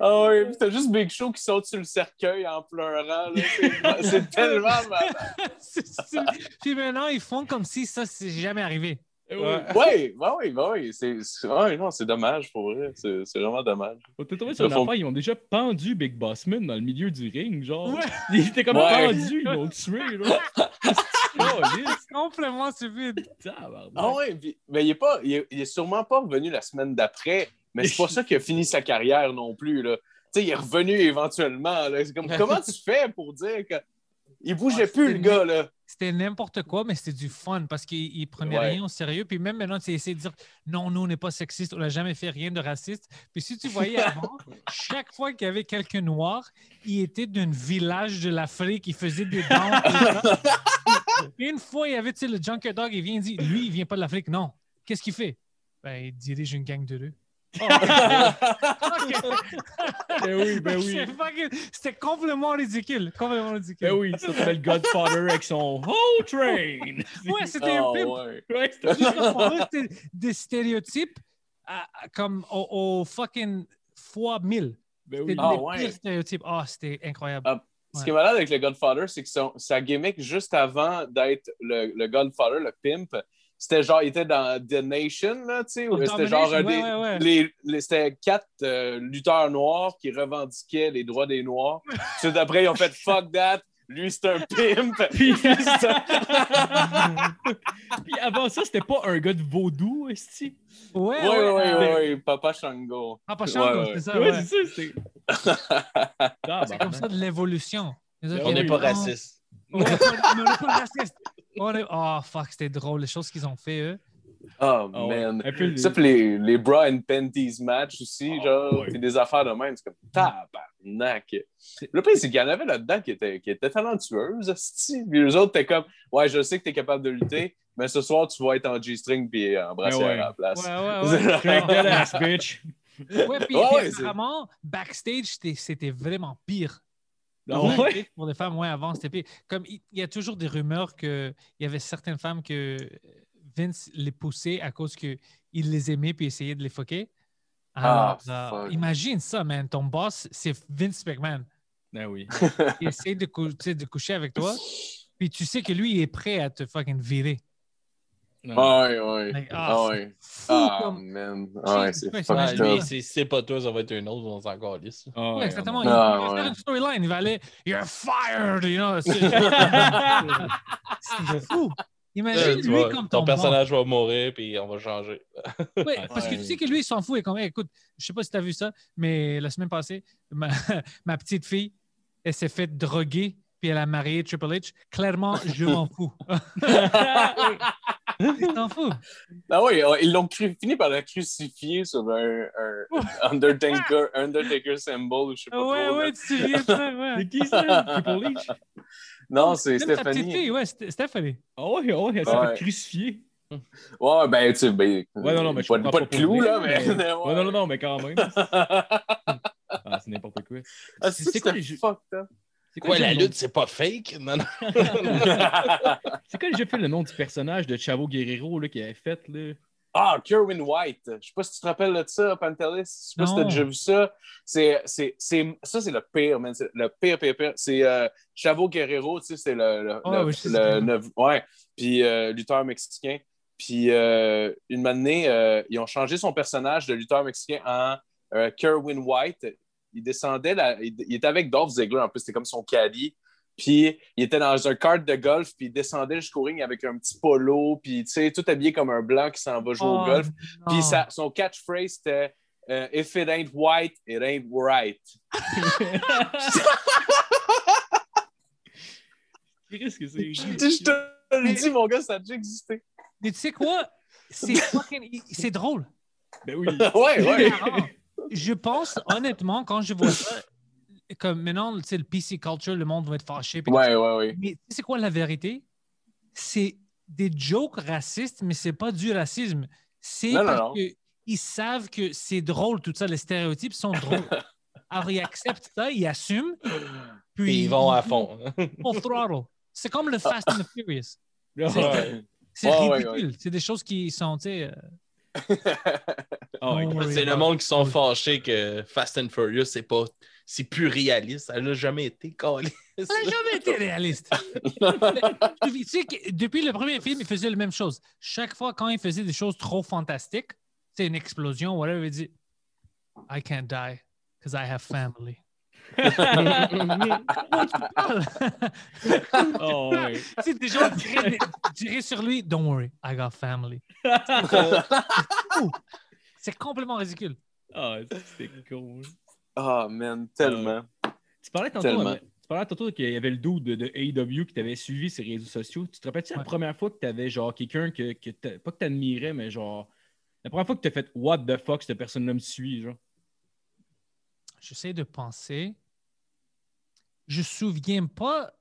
Ah ouais, puis t'as juste Big Show qui saute sur le cercueil en pleurant. là. C'est- C'est tellement malade. C'est- c'est- Puis maintenant, ils font comme si ça, c'est jamais arrivé. Eh. Oui, bah oui, bah oui. C'est, ouais, non, c'est dommage pour vrai. C'est, c'est vraiment dommage. On t'a trouvé sur une Faut- affaire, ils ont déjà pendu Big Boss Moon dans le milieu du ring, genre. Ouais. Il était comme Ouais. pendu, ils l'ont tué, là. Oh, C'est complètement stupide. Ah ouais, mais il est, pas, il, est, il est sûrement pas revenu la semaine d'après, mais c'est pas ça qu'il a fini sa carrière non plus. Là. Tu sais, il est revenu éventuellement. Là. C'est comme, comment tu fais pour dire que. Il bougeait Ah, plus, le gars, là? C'était n'importe quoi, mais c'était du fun parce qu'il il prenait Ouais. rien au sérieux. Puis même maintenant, tu essaies de dire non, nous, on n'est pas sexiste, on n'a jamais fait rien de raciste. Puis si tu voyais avant, chaque fois qu'il y avait quelqu'un noir, il était d'un village de l'Afrique, il faisait des danses. Une fois, il y avait le Junker Dog, il vient dit lui, il vient pas de l'Afrique. Non. Qu'est-ce qu'il fait? Ben, il dirige une gang de rue. Oh, Ben oui, ben oui. C'était complètement ridicule. Complètement ridicule. Ben oui, ça s'appelle le Godfather avec son Whole Train. Ouais, c'était Ah un pimp. ouais. Ouais, c'était c'était des stéréotypes à- comme au, au fucking fois 1000. Ben C'était oui. Ah des ouais. pires stéréotypes. Ah, c'était incroyable. Ah, Ce qui est malade avec le Godfather, c'est que son- sa gimmick, juste avant d'être le, le Godfather, le pimp, c'était genre, il était dans The Nation, là, tu sais, où Oh, c'était genre des- ouais, ouais, ouais. les- les- c'était quatre euh, lutteurs noirs qui revendiquaient les droits des Noirs. Puis d'après, ils ont fait fuck that, lui c'est un pimp. Puis, avant ça, c'était pas un gars de vaudou, esti. Ouais, Ouais, ouais, ouais, ouais, ouais, Papa Shango. Pas Shango, Ouais, ouais. c'est ça. Ouais, ouais. c'est ça, C'est comme ça de l'évolution. On n'est pas raciste. On n'est pas, on n'est pas raciste. On est- Oh, fuck, c'était drôle, les choses qu'ils ont fait, eux. Oh, Ah man. Les- Ça, puis les, les bra and panties match aussi, Ah, genre, ouais. des affaires de même, c'est comme tabarnak. Le pire, c'est qu'il y en avait là-dedans qui étaient, qui étaient talentueuses. Puis les autres, t'es comme, ouais, je sais que t'es capable de lutter, mais ce soir, tu vas être en G-string puis en brassière ouais. à la place. Ouais, ouais, ouais. Crack that ass, bitch. Ouais, puis, apparemment, backstage, c'était- c'était vraiment pire. Ah Ouais, ouais? Pour les femmes, ouais, avant, c'était pire. Comme il y a toujours des rumeurs qu'il y avait certaines femmes que Vince les poussait à cause qu'il les aimait puis essayait de les foquer. Alors, Ah, euh, fuck. imagine ça, man. Ton boss, c'est Vince McMahon. Ben oui. Il essaie de, cou- de coucher avec toi, puis tu sais que lui, il est prêt à te fucking virer. Ouais, ouais. Ah, Ah, c'est ouais. fou Ah, man. Ah, ouais, c'est c'est pas toi, ça va être un autre, on s'en calisse. Ah, Ouais, exactement. Il, va une storyline. Il va aller You're fired! You know, c'est c'est fou. Imagine Euh, lui vois, comme ton ton personnage va mourir, puis on va changer. Ouais, parce que tu sais que lui, il s'en fout. Et comme, Hey, écoute, je sais pas si tu as vu ça, mais la semaine passée, ma, ma petite fille, elle s'est fait droguer, puis elle a marié Triple H. Clairement, je m'en fous. Il s'en fout. Ah oui, ils l'ont fini par la crucifier sur un, un Undertaker, Undertaker symbol, ou je sais pas Ouais, trop. là. ouais, tu te souviens de ça, ouais. C'est qui ça? Triple H? Non, c'est ta petite Stéphanie. fille, ouais, Sté- Stéphanie. Ah ouais, ah ouais, elle s'est Ouais. fait crucifier. Ouais, ben, tu sais, ben, Ouais, non, non, mais je pas, pas de pour clou, là, mais. Ouais, non, non, non, mais quand même. Ah, c'est n'importe quoi. Ah, C'est- c'est c'est quoi les jeux- fucked up? C'est Quoi, la lutte, c'est pas fake? Non, C'est quoi déjà fait le nom du personnage de Chavo Guerrero là, qu'il avait fait? Là? Ah, Kerwin White. Je sais pas si tu te rappelles de ça, Pantelis. Je sais pas si Non. t'as déjà vu ça. C'est, c'est, c'est, ça, c'est le pire, man. C'est le pire, pire, pire. C'est euh, Chavo Guerrero, tu sais, c'est le, le, Ah, le- oui, le qui. ouais. Puis euh, lutteur mexicain. Puis euh, une année, euh, ils ont changé son personnage de lutteur mexicain en euh, Kerwin White. Il descendait, la- il, il était avec Dolph Ziggler, en plus, c'était comme son caddie. Puis il était dans un kart de golf, puis il descendait jusqu'au ring avec un petit polo, puis tu sais, tout habillé comme un blanc qui s'en va jouer au Oh, golf. Puis sa- son catchphrase c'était euh, If it ain't white, it ain't right. Qu'est-ce que c'est? Je te- je te le dis, mon gars, ça a déjà existé. Mais tu sais quoi? C'est fucking- c'est drôle. Ben oui. ouais, ouais. Je pense, honnêtement, quand je vois ça, comme maintenant, tu sais, le PC culture, le monde va être fâché. Ouais, ouais, ouais. Mais tu sais c'est quoi la vérité? C'est des jokes racistes, mais c'est pas du racisme. C'est Non, non, parce non. qu'ils savent que c'est drôle, tout ça, les stéréotypes sont drôles. Alors, ils acceptent ça, ils assument, puis ils vont à fond. Full throttle. C'est comme le Fast and the Furious. Ouais. C'est Ouais, ouais, ridicule. C'est des choses qui sont, tu sais... Ah worry C'est le about monde qui sont fâchés que Fast and Furious, c'est pas. C'est plus réaliste. Ça n'a jamais été calé. Ça n'a jamais été réaliste. tu sais que depuis le premier film, il faisait la même chose. Chaque fois, quand il faisait des choses trop fantastiques, c'est une explosion, whatever, il dit I can't die because I have family. Oh, tu sais, diraient, diraient sur lui Don't worry, I got family. C'est complètement ridicule. Ah, c'était con. hein. Ah, man, tellement. Tu parlais tantôt, Tellement. euh, tu parlais tantôt qu'il y avait le dude de, de AEW qui t'avait suivi sur les réseaux sociaux. Tu te rappelles-tu la première fois que tu avais genre quelqu'un que, pas que tu admirais, mais genre la première fois que tu as fait What the fuck, cette personne-là me suit, genre? J'essaie de penser. Je ne me souviens pas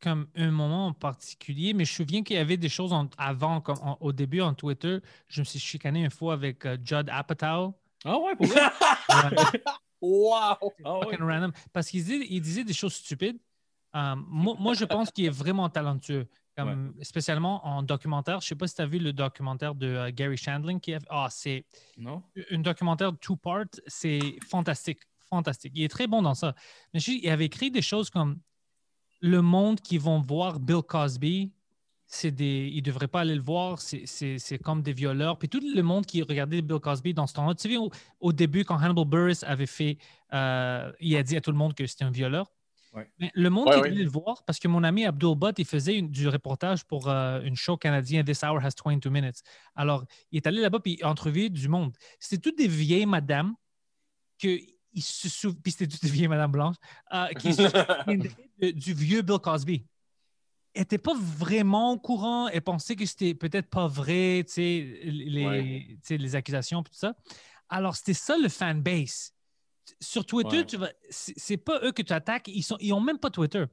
comme un moment en particulier, mais je me souviens qu'il y avait des choses en- avant, comme en- au début en Twitter. Je me suis chicané une fois avec euh, Judd Apatow. Ah ouais, pour vrai? Ouais, Wow! Ah ouais. fucking random. Parce qu'il disait, il disait des choses stupides. Euh, moi, moi, je pense qu'il est vraiment talentueux. Comme, Spécialement en documentaire. Je ne sais pas si tu as vu le documentaire de euh, Gary Shandling. Qui a... Ah, c'est Non? un documentaire two-part, c'est fantastique, fantastique. Il est très bon dans ça. Mais je- il avait écrit des choses comme le monde qui vont voir Bill Cosby, c'est des, ils ne devraient pas aller le voir, c'est- c'est c'est comme des violeurs. Puis tout le monde qui regardait Bill Cosby dans ce temps-là, tu sais, au, au début, quand Hannibal Burris avait fait, euh, il a dit à tout le monde que c'était un violeur. Ouais. Mais le monde Ouais, qui ouais. voulait le voir, parce que mon ami Abdul Butt, il faisait une- du reportage pour euh, une show canadien, This Hour Has 22 Minutes. Alors, il est allé là-bas puis il a entrevu du monde. C'était toutes des vieilles madames que il se sou- puis c'était toutes des vieilles madames blanches euh, qui se du vieux Bill Cosby. Elle n'était pas vraiment au courant. Elle pensait que c'était peut-être pas vrai, tu sais, les, Ouais. tu les accusations tout ça. Alors, c'était ça le fanbase. Sur Twitter, Ouais. tu vas, c'est pas eux que tu attaques, ils sont, ils ont même pas Twitter.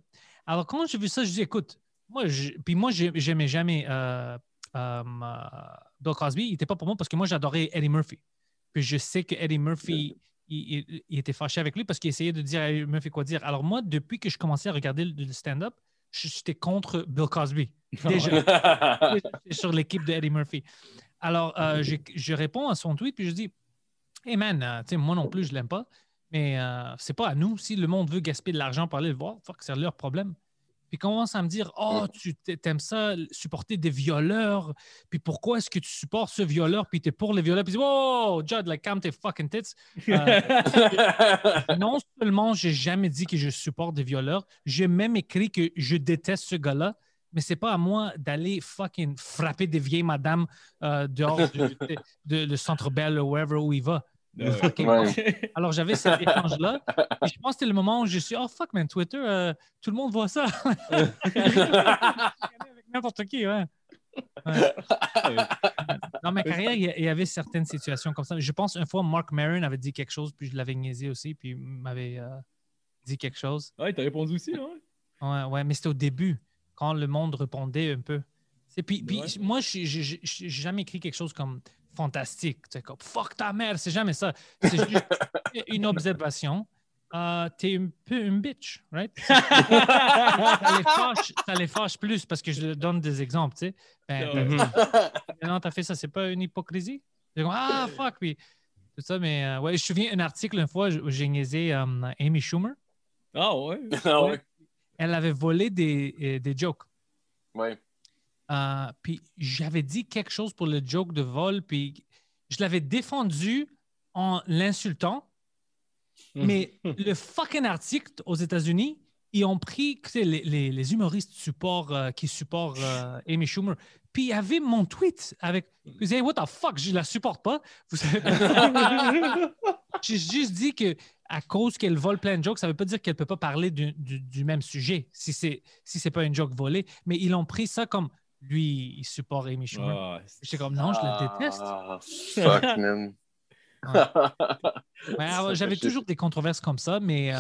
Alors, quand j'ai vu ça, je dis, écoute, moi, je- puis moi, j'ai- j'aimais jamais euh, euh, Bill Cosby. Il était pas pour moi parce que moi, j'adorais Eddie Murphy. Puis je sais que Eddie Murphy, il, il- il était fâché avec lui parce qu'il essayait de dire à Eddie Murphy quoi dire. Alors, moi, depuis que je commençais à regarder le, le stand-up, je- j'étais contre Bill Cosby. Déjà. Sur l'équipe de Eddie Murphy. Alors, euh, j'ai- je réponds à son tweet, puis je dis Hey man, euh, tu sais, moi non plus, je l'aime pas. Mais euh, c'est pas à nous. Si le monde veut gaspiller de l'argent pour aller le voir, c'est leur problème. Puis commence à me dire Oh, tu t'aimes ça, supporter des violeurs. Puis pourquoi est-ce que tu supportes ce violeur? Puis t'es pour les violeurs. Puis oh, Judd, like, calme tes fucking tits. Euh, non seulement j'ai jamais dit que je supporte des violeurs, j'ai même écrit que je déteste ce gars-là, mais c'est pas à moi d'aller fucking frapper des vieilles madames euh, dehors du- de, de- le centre Bell ou wherever où il va. Ouais. Alors j'avais cet échange-là. Et je pense que c'était le moment où je suis Oh fuck man, Twitter, euh, tout le monde voit ça. Avec n'importe qui, ouais. Ouais. Dans ma carrière, il y avait certaines situations comme ça. Je pense une fois, Mark Maron avait dit quelque chose, puis je l'avais niaisé aussi, puis il m'avait euh, dit quelque chose. Ouais, t'as répondu aussi, hein? Ouais, ouais, mais c'était au début, quand le monde répondait un peu. C'est- Puis, puis moi, je n'ai jamais écrit quelque chose comme fantastique. Tu sais, comme fuck ta mère, c'est jamais ça. C'est juste une observation. Euh, T'es un peu une bitch, right? ça, les fâche, ça les fâche plus parce que je leur donne des exemples, tu sais. Ben, Ouais. Mhm. non, t'as fait ça, c'est pas une hypocrisie? C'est comme, ah, fuck, puis tout ça, mais euh, ouais, je me souviens un article une fois où j'ai niaisé euh, Amy Schumer. Ah ouais? Ah ouais. Elle avait volé des, euh, des jokes. Ouais. Euh, puis j'avais dit quelque chose pour le joke de vol, puis je l'avais défendu en l'insultant. Mais le fucking article aux États-Unis, ils ont pris les, les- les humoristes support, euh, qui supportent euh, Amy Schumer. Puis il y avait mon tweet avec. Vous savez, what the fuck, je la supporte pas. Vous savez- J'ai juste dit que à cause qu'elle vole plein de jokes, ça veut pas dire qu'elle peut pas parler du, du- du même sujet si c'est si c'est pas une joke volée. Mais ils ont pris ça comme lui, il supporte Amy Schumer. Ah, J'étais comme non, je la déteste. Ah, fuck, man. Ouais, J'avais toujours des controverses comme ça, mais euh,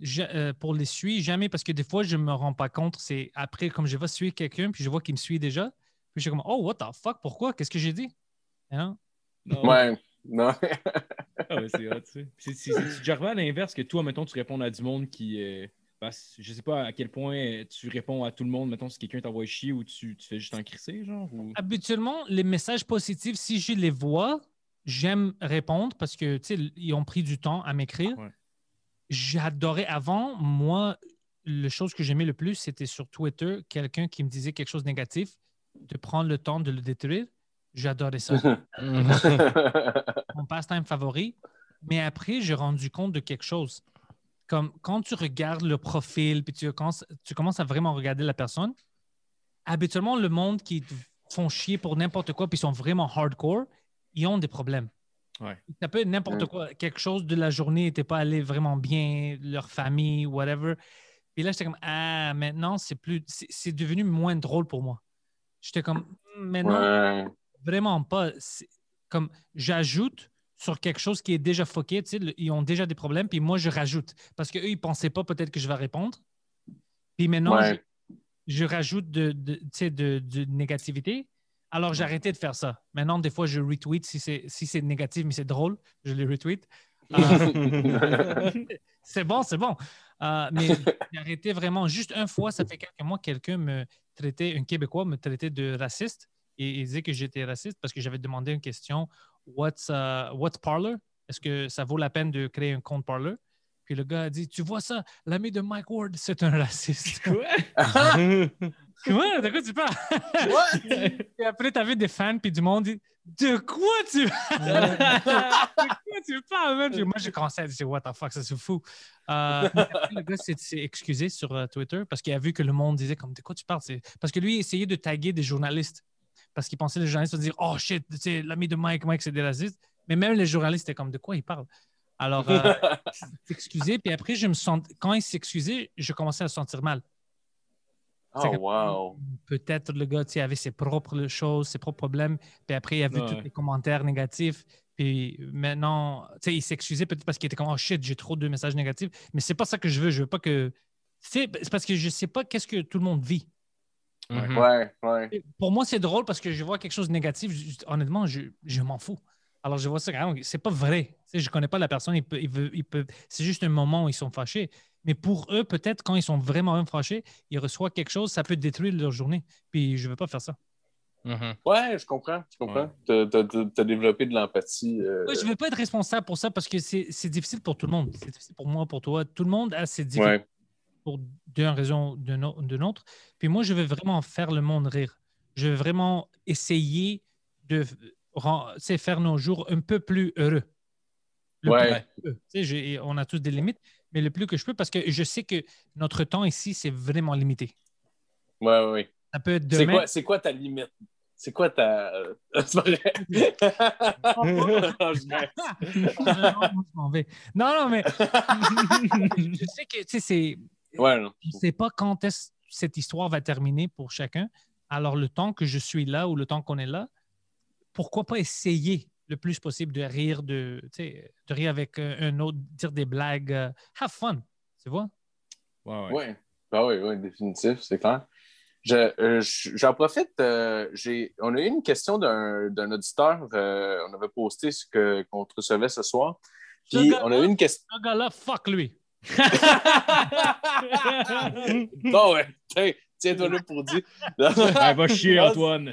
je- euh, pour les suivre, jamais parce que des fois, je me rends pas compte. C'est après, comme je vais suivre quelqu'un, puis je vois qu'il me suit déjà. Puis je suis comme, oh, what the fuck, pourquoi? Qu'est-ce que j'ai dit? Hein? non. Ouais. Non. Ah ouais, c'est hot, tu sais. C'est- c'est- C'est déjà arrivé à l'inverse que toi, mettons, tu réponds à du monde qui. Euh, passe- je sais pas à quel point tu réponds à tout le monde, mettons, si quelqu'un t'envoie chier ou tu, tu fais juste en crisser, genre. Ou... Habituellement, les messages positifs, si je les vois, j'aime répondre parce que, tu sais, ils ont pris du temps à m'écrire. Ouais. J'adorais avant, moi, la chose que j'aimais le plus, c'était sur Twitter, quelqu'un qui me disait quelque chose de négatif, de prendre le temps de le détruire. J'adorais ça. mon passe-time favori. Mais après, j'ai rendu compte de quelque chose. Comme quand tu regardes le profil, puis tu commences, tu commences à vraiment regarder la personne, habituellement, le monde qui te font chier pour n'importe quoi, puis sont vraiment hardcore, ils ont des problèmes. Ouais. Ça peut être n'importe quoi. Quelque chose de la journée n'était pas allé vraiment bien, leur famille, whatever. Puis là, j'étais comme, ah, maintenant, c'est plus, c'est devenu moins drôle pour moi. J'étais comme, Hmm, maintenant, Ouais. vraiment pas. Comme j'ajoute sur quelque chose qui est déjà foqué, ils ont déjà des problèmes, puis moi je rajoute parce qu'eux ils pensaient pas peut-être que je vais répondre. Puis maintenant Ouais. je, je rajoute de, de, tu sais, de, de négativité. Alors j'ai arrêté de faire ça. Maintenant des fois je retweet si c'est si c'est négatif mais c'est drôle, je le retweet. Euh, c'est bon, c'est bon. Euh, mais j'ai arrêté vraiment juste une fois. Ça fait quelques mois, quelqu'un me traitait, un Québécois me traitait de raciste et il disait que j'étais raciste parce que j'avais demandé une question What's, uh, what's Parler? Est-ce que ça vaut la peine de créer un compte Parler? Puis le gars a dit Tu vois ça, l'ami de Mike Ward, c'est un raciste. Quoi? De quoi tu parles? Et après, tu avais des fans puis du monde dit De quoi tu parles? De quoi tu parles, man? Moi, j'ai commencé à dire What the fuck, ça c'est fou. Euh, après, le gars s'est excusé sur euh, Twitter parce qu'il a vu que le monde disait comme De quoi tu parles? Parce que lui, il essayait de taguer des journalistes parce qu'il pensait que les journalistes allaient dire Oh shit, c'est l'ami de Mike, Mike, c'est des racistes. Mais même les journalistes étaient comme De quoi il parle Alors, euh, excusé. Puis après, je me sens... quand il s'est excusé, je commençais à sentir mal. Oh, wow. Peut-être le gars avait ses propres choses, ses propres problèmes. Puis après, il a vu Ouais. tous les commentaires négatifs. Puis maintenant, il s'excusait peut-être parce qu'il était comme Oh shit, j'ai trop de messages négatifs. Mais c'est pas ça que je veux. Je veux pas que. C'est parce que je sais pas qu'est-ce que tout le monde vit. Mhm. Ouais, ouais. Et Pour moi, c'est drôle parce que je vois quelque chose de négatif. je- honnêtement, je, je m'en fous. Alors, je vois ça, ah, c'est pas vrai. Tu je connais pas la personne. Il peut, il veut- il peut, c'est juste un moment où ils sont fâchés. Mais pour eux, peut-être, quand ils sont vraiment même fâchés, ils reçoivent quelque chose, ça peut détruire leur journée. Puis, je veux pas faire ça. Mhm. Ouais, je comprends. Je comprends. T'as- t'as- T'as t'as développé de l'empathie. euh, je ne veux pas être responsable pour ça parce que c'est c'est difficile pour tout le monde. C'est difficile pour moi, pour toi. Tout le monde a ses difficultés ouais. Pour d'une raison ou d'une au- d'une autre. Puis moi, je veux vraiment faire le monde rire. Je veux vraiment essayer de faire nos jours un peu plus heureux. Le Ouais. plus que je peux. On a tous des limites, mais le plus que je peux parce que je sais que notre temps ici, c'est vraiment limité. Ouais, ouais. Ça peut être C'est demain. quoi, c'est quoi ta limite? C'est quoi ta. Non, non, mais je sais que tu sais, c'est. Ouais, non. je ne sais pas quand est-ce que cette histoire va terminer pour chacun. Alors, le temps que je suis là ou le temps qu'on est là, pourquoi pas essayer le plus possible de rire, de, rire avec euh, un autre, dire des blagues. euh, have fun, tu vois? Ouais, ouais. Oui, ben oui, oui, définitif, c'est clair. Je, euh, je- j'en profite, euh, j'ai, on a eu une question d'un, d'un auditeur, euh, on avait posté ce que, qu'on te recevait ce soir. Puis on a eu une question. Ce gars-là, fuck lui. Non, ouais, tiens, tiens-toi là pour dire. Ah, va chier, Antoine.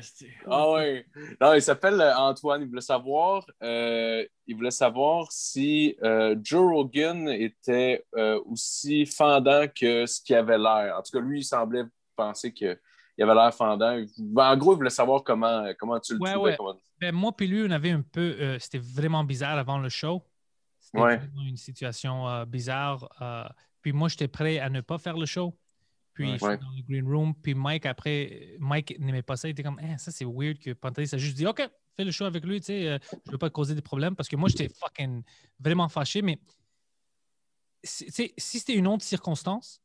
Ah ouais. Non, il s'appelle euh, Antoine. Il voulait savoir, euh, il voulait savoir si euh, Joe Rogan était euh, aussi fendant que ce qu'il avait l'air. En tout cas, lui, il semblait penser qu'il avait l'air fendant. Ben, en gros, il voulait savoir comment, comment tu le Ouais, trouvais. ouais. comment- Ben, moi puis lui, on avait un peu. euh, C'était vraiment bizarre avant le show. C'était Ouais. vraiment une situation euh, bizarre. euh, puis moi, j'étais prêt à ne pas faire le show. Puis Ouais. je suis dans le green room. Puis Mike, après, Mike n'aimait pas ça. Il était comme, Eh, ça, c'est weird que Pantelis a juste dit, OK, fais le show avec lui. Tu sais, euh, je veux pas te causer des problèmes parce que moi, j'étais fucking vraiment fâché. Mais c'est- tu sais, si c'était une autre circonstance,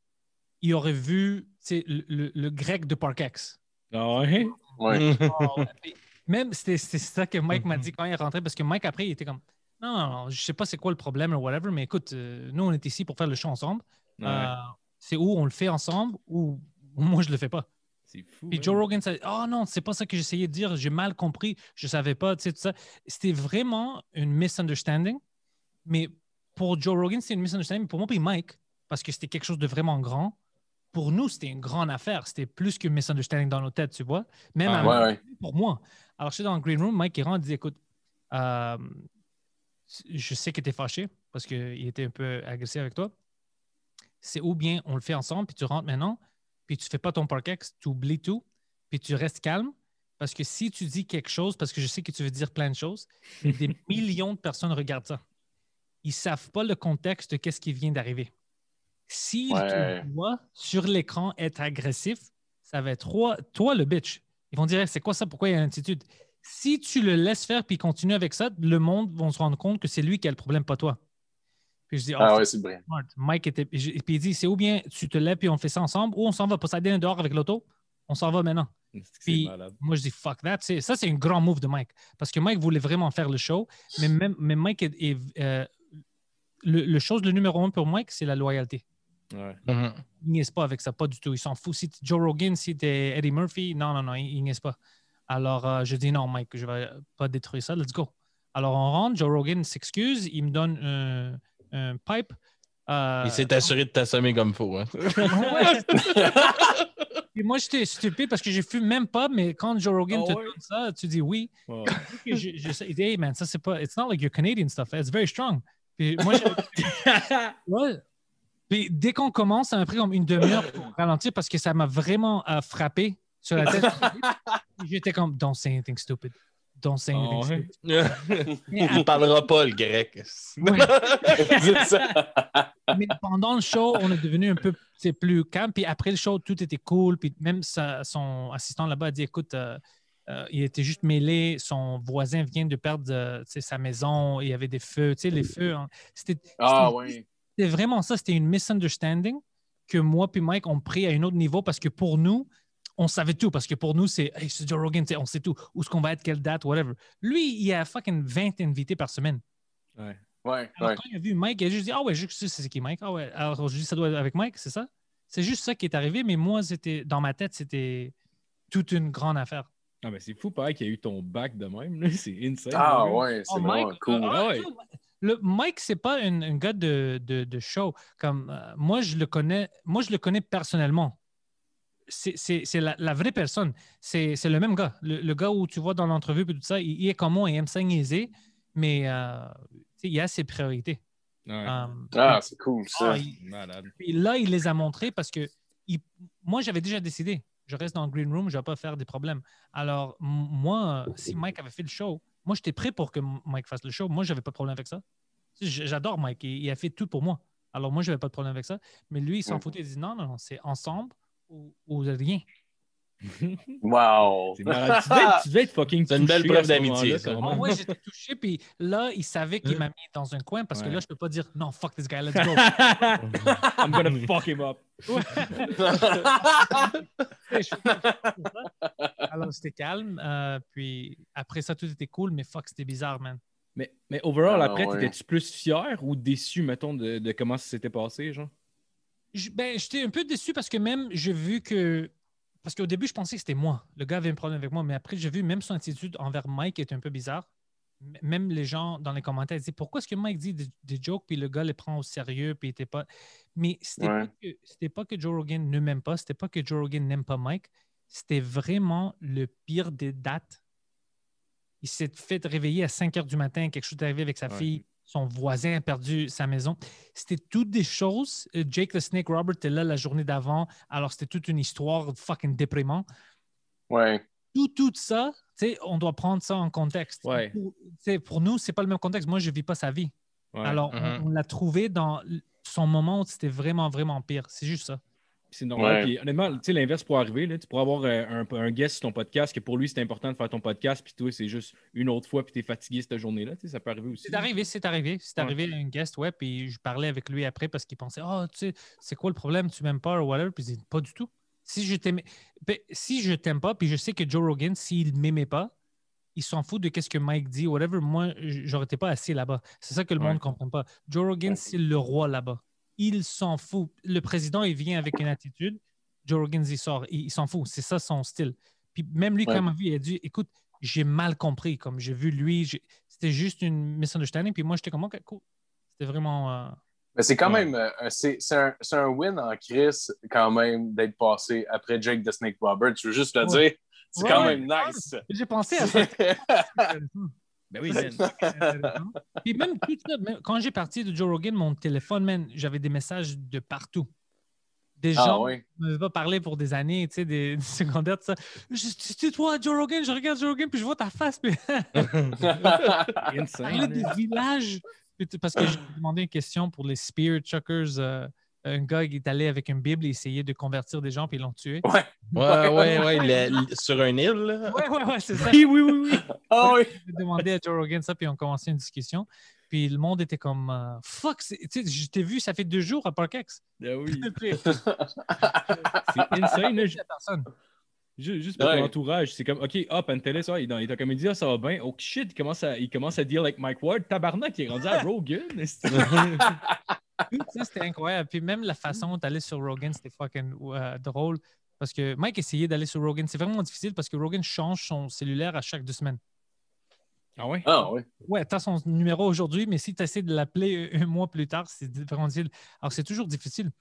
il aurait vu tu sais, le, le- le grec de Parkex. Ah ouais? Ouais. Ouais. Puis Même, c'était c'était ça que Mike m'a dit quand il est rentré, parce que Mike, après, il était comme Non, non, non, je sais pas c'est quoi le problème ou whatever, mais écoute, euh, nous, on est ici pour faire le show ensemble. Ouais. Euh, c'est où on le fait ensemble ou moi, je le fais pas. C'est fou. Puis. Joe Rogan, ça, oh non, c'est pas ça que j'essayais de dire, j'ai mal compris, je savais pas, tu sais, tout ça. C'était vraiment une misunderstanding, mais pour Joe Rogan, c'est une misunderstanding, mais pour moi, puis Mike, parce que c'était quelque chose de vraiment grand, pour nous, c'était une grande affaire. C'était plus qu'une misunderstanding dans nos têtes, tu vois. Même Ah, à- Ouais, ouais. pour moi. Alors, je suis dans le green room, Mike, il dit Écoute, euh, je sais que tu es fâché parce qu'il était un peu agressé avec toi. C'est ou bien on le fait ensemble, puis tu rentres maintenant, puis tu fais pas ton parkex, tu oublies tout, puis tu restes calme. Parce que si tu dis quelque chose, parce que je sais que tu veux dire plein de choses, des millions de personnes regardent ça. Ils savent pas le contexte de qu'est-ce qui vient d'arriver. S'ils Ouais. te voient sur l'écran être agressif, ça va être toi, toi le bitch. Ils vont dire c'est quoi ça, pourquoi il y a une attitude? Si tu le laisses faire puis continue avec ça, le monde va se rendre compte que c'est lui qui a le problème, pas toi. Puis je dis, Ah oh, ouais, c'est smart. Mike était. Et puis il dit c'est ou bien tu te lèves puis on fait ça ensemble, ou on s'en va Poseidon dehors avec l'auto, on s'en va maintenant. Puis malade? moi, je dis fuck that. C'est- Ça, c'est un grand move de Mike. Parce que Mike voulait vraiment faire le show. Mais, même, mais Mike est. est, euh, le, le chose, le numéro un pour Mike, c'est la loyauté. Ouais. Il niaise pas avec ça, pas du tout. Il s'en fout. Si t'es Joe Rogan, si t'es Eddie Murphy, non, non, non, il, il niaise pas. Alors, euh, je dis non, Mike, je vais pas détruire ça. Let's go. Alors, on rentre. Joe Rogan s'excuse. Il me donne un, un pipe. Euh, Il s'est assuré de t'assommer comme il faut. Hein. Puis moi, j'étais stupide parce que je fume même pas, mais quand Joe Rogan Ah te ouais? donne ça, tu dis oui. Je, hey man, ça c'est pas, it's not like your Canadian stuff, it's very strong. Puis moi, je- ouais. Puis dès qu'on commence, ça m'a pris comme une demi-heure pour ralentir parce que ça m'a vraiment euh, frappé sur la tête. J'étais comme, don't say anything stupid. Don't say anything Ah ouais? stupid. Mais Il parlera pas le grec. Ouais. Mais pendant le show, on est devenu un peu plus calme. Puis après le show, tout était cool. Puis même sa- son assistant là-bas a dit écoute, euh, euh, il était juste mêlé. Son voisin vient de perdre euh, sa maison. Il y avait des feux. Tu sais, les feux. hein. C'était Ah ouais. vraiment ça. C'était une misunderstanding que moi puis Mike ont pris à un autre niveau parce que pour nous, on savait tout. Parce que pour nous, c'est hey, Joe Rogan, on sait tout. Où est-ce qu'on va être, quelle date, whatever. Lui, il y a fucking 20 invités par semaine. Ouais. Ouais, Alors, ouais. quand il a vu Mike, il a juste dit Ah ouais, je sais c'est qui Mike. Ah ouais. Alors, je dis Ça doit être avec Mike, c'est ça? C'est juste ça qui est arrivé, mais moi, c'était dans ma tête, c'était toute une grande affaire. Ah, mais c'est fou, pareil, qu'il y a eu ton bac de même. là. C'est insane. Ah ouais, c'est Oh, vraiment Mike, cool. euh, Ah ouais. Le, Mike, c'est pas un, un gars de, de, de show. Comme, euh, moi, je le connais, moi, je le connais personnellement. C'est c'est- c'est la, la vraie personne. C'est c'est le même gars. Le, le gars où tu vois dans l'entrevue et tout ça, il, il est comme moi, il aime ça niaiser, mais euh, il a ses priorités. Ouais. Euh, Ah, c'est cool, ça. ah, il- Malade. puis là, il les a montrés parce que il- moi, j'avais déjà décidé. Je reste dans le green room, je ne vais pas faire des problèmes. Alors, moi, si Mike avait fait le show, moi, j'étais prêt pour que Mike fasse le show. Moi, je n'avais pas de problème avec ça. J'adore Mike. Il, il a fait tout pour moi. Alors, moi, je n'avais pas de problème avec ça. Mais lui, il s'en Mm. foutait. Il dit non, non, non, c'est ensemble ou, ou rien. Wow. Tu devais, être, tu devais être fucking C'est une belle preuve d'amitié, ça. même. ouais, j'étais touché. Puis là, il savait qu'il Hein? m'a mis dans un coin parce que Ouais. là, je ne peux pas dire non, fuck this guy, let's go. I'm gonna fuck him up. Alors, c'était calme. euh, puis après ça, tout était cool, mais fuck, c'était bizarre, man. Mais, mais overall, Ah, après, ouais. t'étais-tu plus fier ou déçu, mettons, de, de comment ça s'était passé, genre? Ben, j'étais un peu déçu parce que même j'ai vu que. Parce qu'au début, je pensais que c'était moi. Le gars avait un problème avec moi, mais après, j'ai vu même son attitude envers Mike était un peu bizarre. Même les gens dans les commentaires disaient pourquoi est-ce que Mike dit des, des jokes puis le gars les prend au sérieux puis il était pas. Mais c'était Ouais. pas que c'était pas que Joe Rogan ne m'aime pas, c'était pas que Joe Rogan n'aime pas Mike, c'était vraiment le pire des dates. Il s'est fait réveiller à 5 heures du matin, quelque chose est arrivé avec sa Ouais. fille, son voisin a perdu sa maison. C'était toutes des choses. Euh, Jake the Snake Robert était là la journée d'avant, alors c'était toute une histoire fucking déprimante. Ouais. Tout, tout ça, tu sais, on doit prendre ça en contexte. Ouais. Pour, tu sais, pour nous, c'est pas le même contexte. Moi, je vis pas sa vie. Ouais. Alors, on- Mhm. on, l'a trouvé dans son moment où c'était vraiment, vraiment pire. C'est juste ça. C'est normal. Ouais. Puis, honnêtement, tu sais, l'inverse pourrait arriver. Là. Tu pourrais avoir euh, un, un guest sur ton podcast que pour lui, c'est important de faire ton podcast, puis toi, c'est juste une autre fois, puis tu es fatigué cette journée-là. Tu sais, ça peut arriver aussi. C'est arrivé, c'est arrivé. C'est Ouais. arrivé un guest, ouais, puis je parlais avec lui après parce qu'il pensait, oh, tu sais, c'est quoi le problème, tu m'aimes pas? Ou whatever. Puis il dit, pas du tout. Si je t'aimais, ben, si je t'aime pas, puis je sais que Joe Rogan, s'il m'aimait pas, il s'en fout de qu'est-ce que Mike dit, whatever. Moi, j'aurais été pas assis là-bas. C'est ça que le Ouais. monde comprend pas. Joe Rogan, c'est le roi là-bas. Il s'en fout. Le président, il vient avec une attitude. Joe Rogan, il sort. Il, il s'en fout. C'est ça son style. Puis même lui, quand Ouais. il m'a vu, il a dit, écoute, j'ai mal compris. Comme j'ai vu lui, c'était juste une misunderstanding. Puis moi, j'étais comme, OK, cool. C'était vraiment. euh, Mais c'est quand Ouais. même, euh, c'est un, win en Chris quand même d'être passé après Jake the Snake Robert. Je veux juste le Ouais. dire, c'est quand même nice. J'ai pensé à ça. Ben oui, man. Puis même tout ça, même quand j'ai parti de Joe Rogan, mon téléphone, man, j'avais des messages de partout. Des Ah gens ouais. ne m'avaient pas parlé pour des années, tu sais, des, des secondaires, tout ça. C'est toi, Joe Rogan, je regarde Joe Rogan, puis je vois ta face, puis Insane. des villages. Parce que j'ai demandé une question pour les Spear Chuckers. euh, un gars qui est allé avec une Bible et essayait de convertir des gens, puis ils l'ont tué. Ouais. Ouais, ouais, ouais. sur un île, là. Ouais, ouais, ouais, c'est ça. Oui, oui, oui, oui. Ah oui. J'ai demandé à Joe Rogan ça, puis on commençait une discussion. Puis le monde était comme euh, Fuck, tu sais, je t'ai vu, ça fait deux jours à Parkex. Ben oui. C'est insane. là. Personne. ju- Juste pour Ouais. ton entourage, c'est comme, OK, ah, Pantelis, ouais, il est dans il est en comédie, ah, ça va bien. Oh shit, il commence à, il commence à deal avec Mike Ward. Tabarnak, il est rendu à Rogan. Ça, c'était incroyable. Puis même la façon d'aller sur Rogan, c'était fucking euh, drôle. Parce que Mike essayait d'aller sur Rogan. C'est vraiment difficile parce que Rogan change son cellulaire à chaque deux semaines. ah ouais? Ah oui. Ouais, tu as son numéro aujourd'hui, mais si tu essaies de l'appeler un mois plus tard, c'est vraiment difficile. Alors, c'est toujours difficile.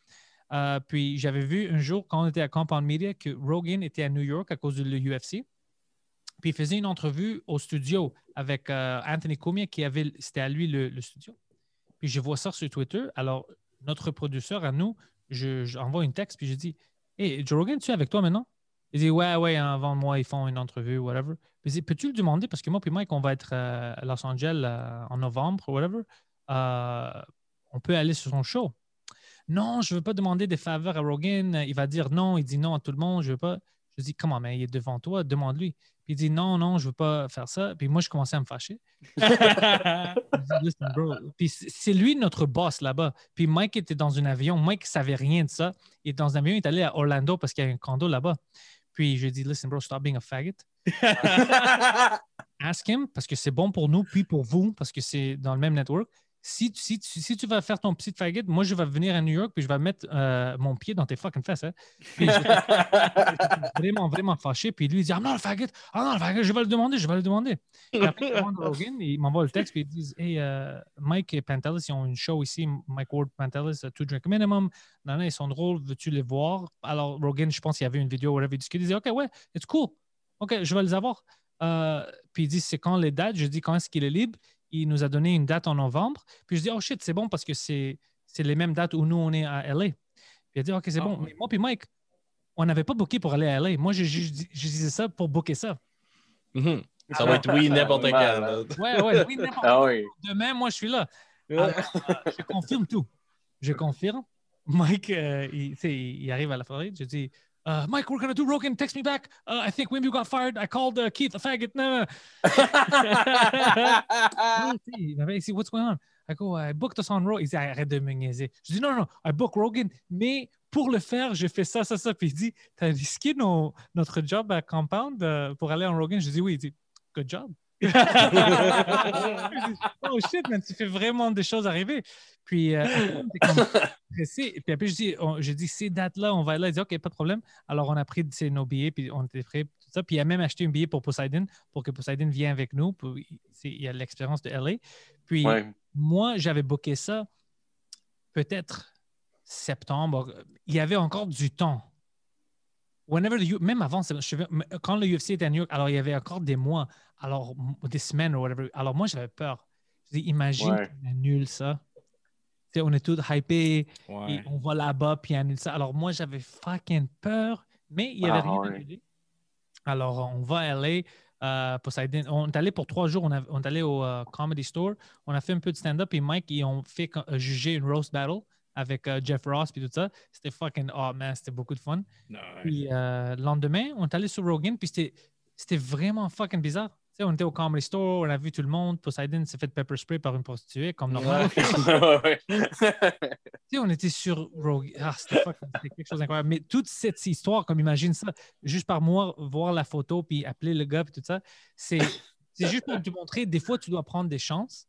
Euh, puis, j'avais vu un jour, quand on était à Compound Media, que Rogan était à New York à cause de l'UFC. Puis, il faisait une entrevue au studio avec euh, Anthony Cumia, qui avait, c'était à lui le, le studio. Puis, je vois ça sur Twitter. Alors, notre producteur à nous, je, j'envoie une texte, puis je dis Hey, Joe Rogan, tu es avec toi maintenant Il dit Ouais, ouais, avant moi, ils font une entrevue, whatever. Puis, je dis Peux-tu le demander? Parce que moi, puis Mike, on va être euh, à Los Angeles euh, en novembre, whatever. Euh, on peut aller sur son show. Non, je ne veux pas demander des faveurs à Rogan. Il va dire non. Il dit non à tout le monde. Je veux pas. Je dis comment, mais il est devant toi, demande-lui. Il dit non, non, je veux pas faire ça. Puis moi, je commençais à me fâcher. Puis c'est c'est lui notre boss là-bas. Puis Mike était dans un avion. Mike savait rien de ça. Il est dans un avion, il est allé à Orlando parce qu'il y a un condo là-bas. Puis je lui ai dit, listen, bro, stop being a faggot. Ask him parce que c'est bon pour nous, puis pour vous, parce que c'est dans le même network. Si, tu- si, tu- si tu vas faire ton petit faggot, moi, je vais venir à New York, puis je vais mettre euh, mon pied dans tes fucking fesses. Hein. Puis je- vraiment, vraiment fâché. Puis lui, il dit, ah non, le faggot, ah non, le faggot, je vais le demander, je vais le demander. Puis après, demande Rogan, il m'envoie le texte, puis ils disent, hey, euh, Mike et Pantelis, ils ont une show ici, Mike Ward, Pantelis, uh, Two Drink Minimum. Non, non, ils sont drôles, veux-tu les voir? Alors, Rogan, je pense qu'il y avait une vidéo, whatever, il il dit, OK, ouais, it's cool. OK, je vais les avoir. Euh, puis il dit, c'est quand les dates? Je dis, quand est-ce qu'il est libre? Il nous a donné une date en novembre. Puis je dis, oh shit, c'est bon parce que c'est c'est les mêmes dates où nous, on est à LA. Puis il a dit, OK, c'est Ah, bon. Mais moi puis Mike, on n'avait pas booké pour aller à LA. Moi, je, je- je disais ça pour booker ça. Mhm. Ça va être oui, n'importe quand. Ouais, ouais, oui, n'importe Ah oui. Demain, moi, je suis là. Alors, euh, je confirme tout. Je confirme. Mike, euh, il, il arrive à la Floride. Je dis, uh, Mike, we're to do Rogan. Text me back. Uh, I think when you got fired, I called uh, Keith a faggot. No, no. Il m'avait dit, what's going on? I go, I booked us on Rogan. Il dit, arrête de me niaiser. Je dis, non, non, I book Rogan, mais pour le faire, je fais ça, ça, ça. Puis il dit, t'as risqué nos- notre job à Compound euh, pour aller en Rogan? Je dis, oui. Il dit, good job. Oh shit, man, tu fais vraiment des choses arriver. Puis, euh, comme pressé. Puis après, je dis, on- je dis ces dates-là, on va là. Il dit, OK, pas de problème. Alors, on a pris tu sais, nos billets, puis on était prêts, tout ça. Puis, il a même acheté un billet pour Poseidon, pour que Poseidon vienne avec nous. Puis, il y a l'expérience de LA. Puis, Ouais. moi, j'avais booké ça peut-être septembre. Il y avait encore du temps. Whenever the même avant, quand le UFC était à New York, alors il y avait encore des mois, alors des semaines ou whatever. Alors moi, j'avais peur. Je dis, imagine Ouais. qu'on annule ça. On est tous hypés, Ouais. et on va là-bas, puis annule ça. Alors moi, j'avais fucking peur, mais il n'y avait Ah, rien ouais. annulé. Alors, on va à LA. euh, Poseidon. On est allé pour trois jours. On, a- on est allé au euh, Comedy Store. On a fait un peu de stand-up. Et Mike, ils ont fait euh, juger une roast battle avec Jeff Ross et tout ça. C'était fucking, oh man, c'était beaucoup de fun. Nice. Puis euh, le lendemain, on est allé sur Rogan. Puis c'était vraiment fucking bizarre. Sais, on était au Comedy Store, on a vu tout le monde. Poseidon s'est fait pepper spray par une prostituée, comme normal. Tu on était sur Rogue. Ah, c'était quelque chose d'incroyable. Mais toute cette histoire, comme imagine ça, juste par moi, voir la photo, puis appeler le gars, puis tout ça, c'est c'est juste pour te montrer, des fois, tu dois prendre des chances.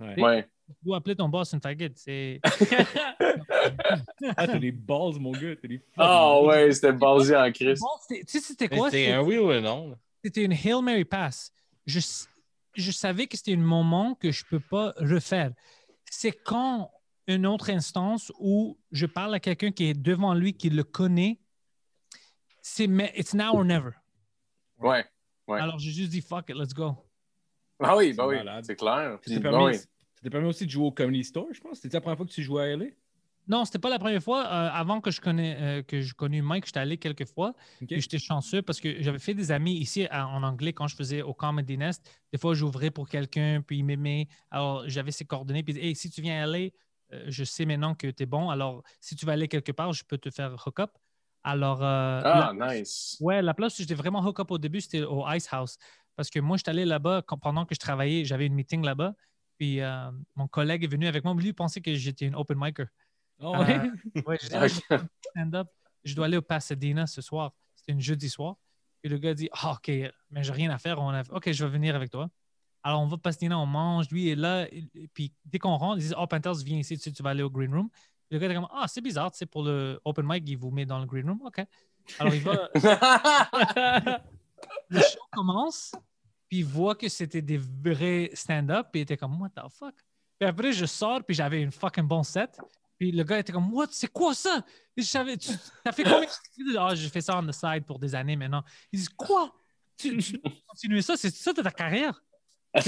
Ouais. Ouais. Tu dois appeler ton boss une faggot. C'est Ah, t'as des balls, mon gars. T'as des Ah ouais, c'était basé en Christ. Tu sais, c'était quoi? C'était un oui ou un non. C'était une Hail Mary Pass. Je, je savais que c'était un moment que je ne peux pas refaire. C'est quand une autre instance où je parle à quelqu'un qui est devant lui, qui le connaît, c'est mais it's now or never. Ouais. Ouais. Alors j'ai juste dit fuck it, let's go. Ah oui, bah oui, c'est clair. Ça Puis, bah permis, oui. permis aussi de jouer au Comedy Store, je pense. C'était la première fois que tu jouais à LA? Non, c'était pas la première fois. Euh, avant que je connais euh, que je Mike, j'étais allé quelques fois. J'étais chanceux parce que j'avais fait des amis ici à- en anglais quand je faisais au Comedy Nest. Des fois, j'ouvrais pour quelqu'un, puis il m'aimait. Alors, j'avais ses coordonnées. Puis, hey, si tu viens aller, euh, je sais maintenant que tu es bon. Alors, si tu vas aller quelque part, je peux te faire hook up. Alors, Ah, la- nice. ouais, la place où j'étais vraiment hook up au début, c'était au Ice House. Parce que moi, j'étais allé là-bas pendant que je travaillais. J'avais une meeting là-bas. Puis, mon collègue est venu avec moi. Lui, il pensait que j'étais une open micer. Oh, ouais? Ouais, ah, je stand-up. Dois aller au Pasadena ce soir. C'était un jeudi soir. Et le gars dit Ah, OK, mais j'ai rien à faire. On a... OK, je vais venir avec toi. Alors, on va au Pasadena, on mange. Lui est là. Et puis, dès qu'on rentre, ils disent Oh, Panthers, viens ici, tu, tu vas aller au green room. Et le gars est comme Ah, c'est bizarre, tu sais, pour le open mic, il vous met dans le green room. OK. Alors, il va. le show commence, puis il voit que c'était des vrais stand-up, puis il était comme, what the fuck? Puis après, je sors, puis j'avais une fucking bon set. Puis le gars était comme, what, c'est quoi ça? Je savais, tu as fait combien? Ah, j'ai fait ça on the side pour des années maintenant. Il dit, quoi? Tu, tu continues ça? C'est ça de ta carrière? Un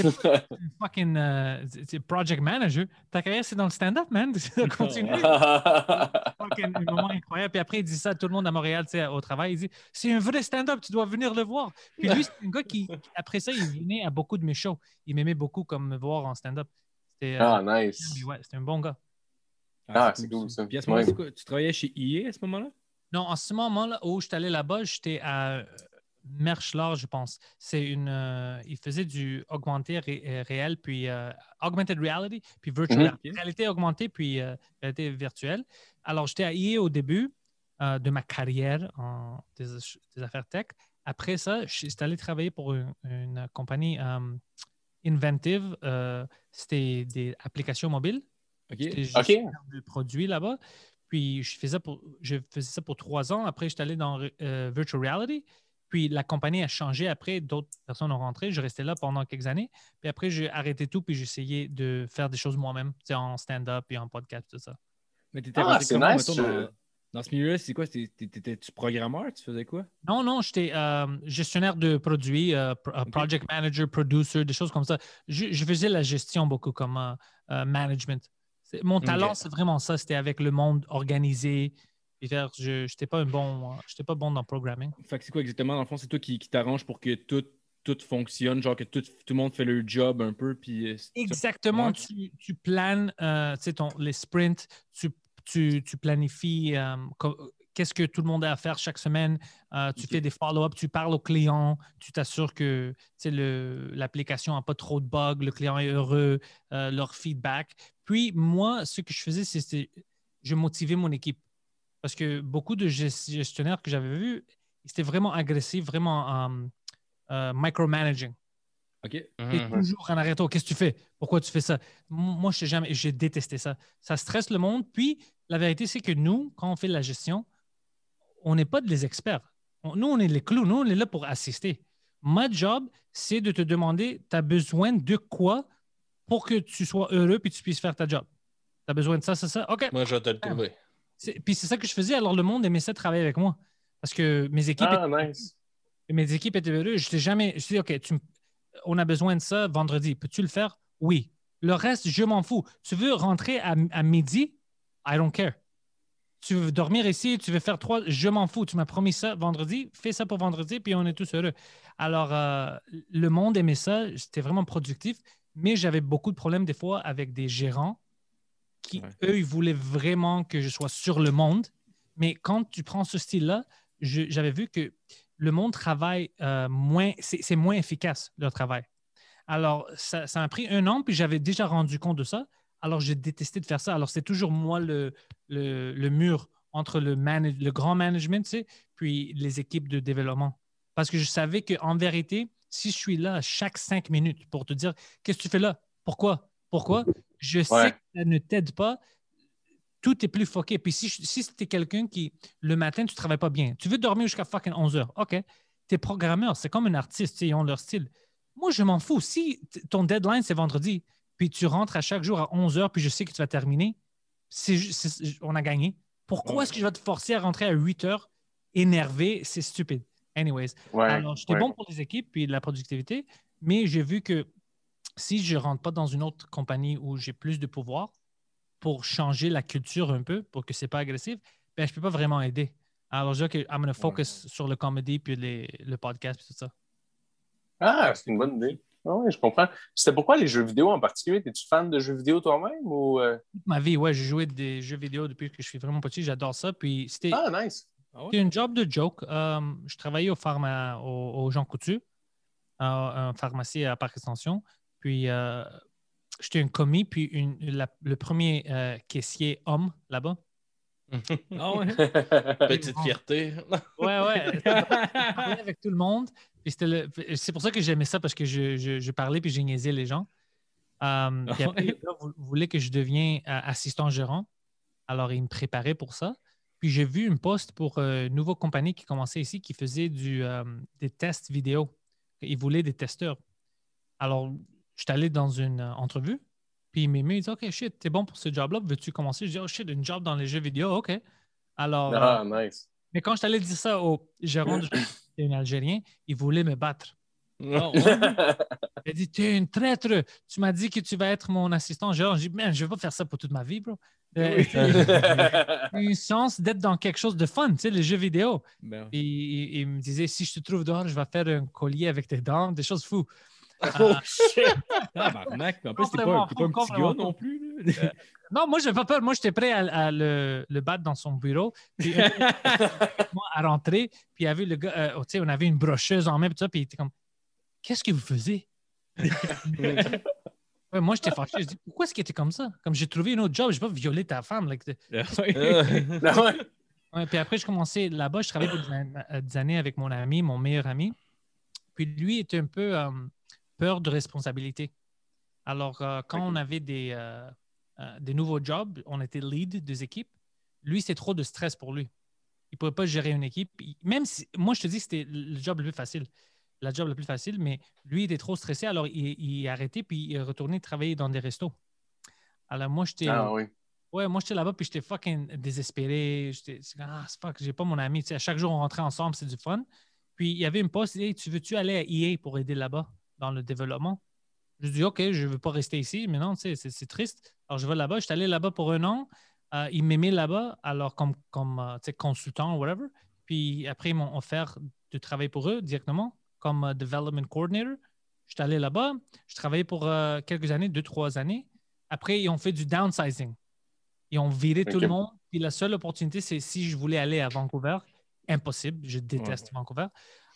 fucking euh, project manager. Ta carrière, c'est dans le stand-up, man. Continue fucking un moment incroyable. Puis après, il dit ça à tout le monde à Montréal, tu sais, au travail. Il dit C'est un vrai stand-up, tu dois venir le voir. Puis lui, c'est un gars qui, après ça, il venait à beaucoup de mes shows. Il m'aimait beaucoup comme me voir en stand-up. Euh, ah, nice. ouais, c'était un bon gars. Ah, c'est cool, ça. Puis à ce moment-là, Ouais. c'est quoi? tu travaillais chez EA à ce moment-là? Non, en ce moment-là où je suis allé là-bas, j'étais à euh, Merchelard, je pense. C'est une. euh, il faisait du augmenté ré- euh, réel, puis euh, augmented reality, puis virtual Mhm. réalité augmentée, puis euh, réalité virtuelle. Alors, j'étais à IE au début euh, de ma carrière en des, des affaires tech. Après ça, je suis allé travailler pour une, une compagnie, euh, Inventive. euh, C'était des applications mobiles. OK? J'étais Ok. gestionnaire de produits là-bas. Puis je faisais, pour, je faisais ça pour trois ans. Après, j'étais allé dans euh, Virtual Reality. Puis la compagnie a changé après. D'autres personnes ont rentré. Je restais là pendant quelques années. Puis après, j'ai arrêté tout. Puis j'ai essayé de faire des choses moi-même, tu sais, en stand-up et en podcast, tout ça. Mais t'étais Ah, comment, nice, mettons, je- dans, dans ce milieu-là? C'est quoi? T'étais- T'étais-tu programmeur? Tu faisais quoi? Non, non, j'étais euh, gestionnaire de produits, euh, euh, project manager, producer, des choses comme ça. Je, je faisais la gestion beaucoup comme euh, euh, management. Mon talent, c'est vraiment ça. C'était avec le monde organisé. Faire, je n'étais pas, un bon, pas bon dans le programming. Fait que c'est quoi exactement? Dans le fond, c'est toi qui, qui t'arrange pour que tout, tout fonctionne, genre que tout, tout le monde fait leur job un peu. Puis, euh, Exactement. Tu, tu planes euh, ton, les sprints, tu, tu, tu planifies euh, qu'est-ce que tout le monde a à faire chaque semaine. Euh, tu fais des follow-up, tu parles au client, tu t'assures que l'application n'a pas trop de bugs, le client est heureux, euh, leur feedback. Puis moi, ce que je faisais, que je motivais mon équipe. Parce que beaucoup de gest- gestionnaires que j'avais vus, c'était vraiment agressif, vraiment euh, euh, micromanaging. OK. Et Mhm. toujours en arrêtant, qu'est-ce que tu fais? Pourquoi tu fais ça? Moi, je sais jamais, j'ai détesté ça. Ça stresse le monde. Puis, la vérité, c'est que nous, quand on fait de la gestion, on n'est pas des experts. On- nous, on est les clous. Nous, on est là pour assister. Ma job, c'est de te demander, tu as besoin de quoi pour que tu sois heureux puis tu puisses faire ta job? Tu as besoin de ça, c'est ça? OK. Moi, je vais te le trouver. C'est- Puis c'est ça que je faisais. Alors, le monde aimait ça travailler avec moi. Parce que mes équipes, Ah, étaient- nice. mes équipes étaient heureuses. Je t'ai jamais. Je dis, OK, tu on a besoin de ça vendredi. Peux-tu le faire? Oui. Le reste, je m'en fous. Tu veux rentrer à, à midi? I don't care. Tu veux dormir ici, tu veux faire trois, je m'en fous. Tu m'as promis ça vendredi, fais ça pour vendredi, puis on est tous heureux. Alors, euh, le monde aimait ça, c'était vraiment productif, mais j'avais beaucoup de problèmes des fois avec des gérants qui, Ouais. eux, ils voulaient vraiment que je sois sur le monde. Mais quand tu prends ce style-là, j'avais vu que le monde travaille euh, moins, c'est moins efficace, leur travail. Alors, ça ça m'a pris un an, puis j'avais déjà rendu compte de ça. Alors, j'ai détesté de faire ça. Alors, c'est toujours moi le, le, le mur entre le, manage- le grand management, tu sais, puis les équipes de développement. Parce que je savais qu'en vérité, si je suis là chaque cinq minutes pour te dire qu'est-ce que tu fais là, pourquoi, pourquoi, je sais que ça ne t'aide pas. Tout est plus foqué. Puis si, si c'était quelqu'un qui, le matin, tu ne travailles pas bien, tu veux dormir jusqu'à fucking 11 heures, OK. Tu es programmeur, c'est comme un artiste, tu ils ont leur style. Moi, je m'en fous. Si ton deadline, c'est vendredi, puis tu rentres à chaque jour à 11 heures, puis je sais que tu vas terminer, on a gagné. Pourquoi Ouais. est-ce que je vais te forcer à rentrer à 8 heures énervé? C'est stupide. Anyways. Ouais. Alors, j'étais ouais. bon pour les équipes puis la productivité, mais j'ai vu que si je ne rentre pas dans une autre compagnie où j'ai plus de pouvoir pour changer la culture un peu, pour que ce n'est pas agressif, ben, je ne peux pas vraiment aider. Alors, je dis que I'm going to focus sur le comedy puis les- le podcast puis tout ça. Ah, c'est une bonne idée. Ah oui, je comprends. C'était pourquoi les jeux vidéo en particulier? Es-tu fan de jeux vidéo toi-même ou. euh? Ma vie, ouais, j'ai joué des jeux vidéo depuis que je suis vraiment petit. J'adore ça. Puis c'était Ah, nice. Ah ouais? c'était une job de joke. Euh, je travaillais au, pharma, au, au Jean Coutu, en pharmacie à Parc Extension. Puis euh, j'étais un commis, puis une- la- le premier euh, caissier homme là-bas. Ah ouais? Petite fierté. Ouais, ouais. Je parlais avec tout le monde. C'est pour ça que j'aimais ça parce que je, je- je parlais puis j'ai niaisé les gens. Euh, puis après, Ouais. là, vous, vous voulez que je devienne euh, assistant gérant? Alors, il me préparait pour ça. Puis j'ai vu une poste pour euh, une nouvelle compagnie qui commençait ici qui faisait du, euh, des tests vidéo. Ils voulaient des testeurs. Alors, je suis allé dans une euh, entrevue. Puis il m'aimait, il dit OK, shit, t'es bon pour ce job-là, veux-tu commencer? Je dis Oh shit, une job dans les jeux vidéo, OK. Alors, Ah, nice. mais quand je t'allais dire ça au gérant du c'était un Algérien, il voulait me battre. Ah ouais? Il a dit Tu es une traître, tu m'as dit que tu vas être mon assistant gérant. Je dis Man, je ne vais pas faire ça pour toute ma vie, bro. Euh, j'ai une chance d'être dans quelque chose de fun, tu sais, les jeux vidéo. Ben, Et, il, il me disait Si je te trouve dehors, je vais faire un collier avec tes dents, des choses fous. oh, shit. tabarnak. En plus, t'es Complètement pas, t'es pas un fou, petit complètement gars non plus. là. Non, moi, je n'ai pas peur. Moi, j'étais prêt à, à le, le battre dans son bureau. Puis, un- moi, à rentrer, puis il y avait le gars, euh, tu sais, on avait une brocheuse en main, puis tout ça, puis il était comme Qu'est-ce que vous faisiez Ouais, Moi, j'étais fâché. Je dis Pourquoi est-ce qu'il était comme ça? Comme j'ai trouvé un autre job, je n'ai pas violé ta femme. like, Ouais. Ah ouais. Ouais, puis après, je commençais là-bas. Je travaillais des, an- euh, des années avec mon ami, mon meilleur ami. Puis lui était un peu euh, peur de responsabilité. Alors, euh, quand on avait des, euh, euh, des nouveaux jobs, on était lead des équipes. Lui, c'est trop de stress pour lui. Il ne pouvait pas gérer une équipe. Même si, moi, je te dis, c'était le job le plus facile. La job le plus facile, mais lui, il était trop stressé. Alors, il, il a arrêté puis il est retourné travailler dans des restos. Alors, moi, j'étais. Ah oui. Ouais, moi, j'étais là-bas, puis j'étais fucking désespéré. J'étais, ah, fuck, j'ai pas mon ami. Tu sais, à chaque jour, on rentrait ensemble, c'est du fun. Puis, il y avait une poste, hey, tu veux-tu aller à EA pour aider là-bas, dans le développement? Je dis, OK, je veux pas rester ici, mais non, tu sais, c'est, triste. Alors, je vais là-bas. J'étais allé là-bas pour un an. Euh, ils m'aimaient là-bas, alors comme, comme euh, consultant ou whatever. Puis, après, ils m'ont offert de travailler pour eux directement comme euh, development coordinator. J'étais allé là-bas. Je travaillais pour euh, quelques années, deux, trois années. Après, ils ont fait du downsizing. Ils ont viré tout le monde. Puis la seule opportunité, c'est si je voulais aller à Vancouver. Impossible. Je déteste Vancouver.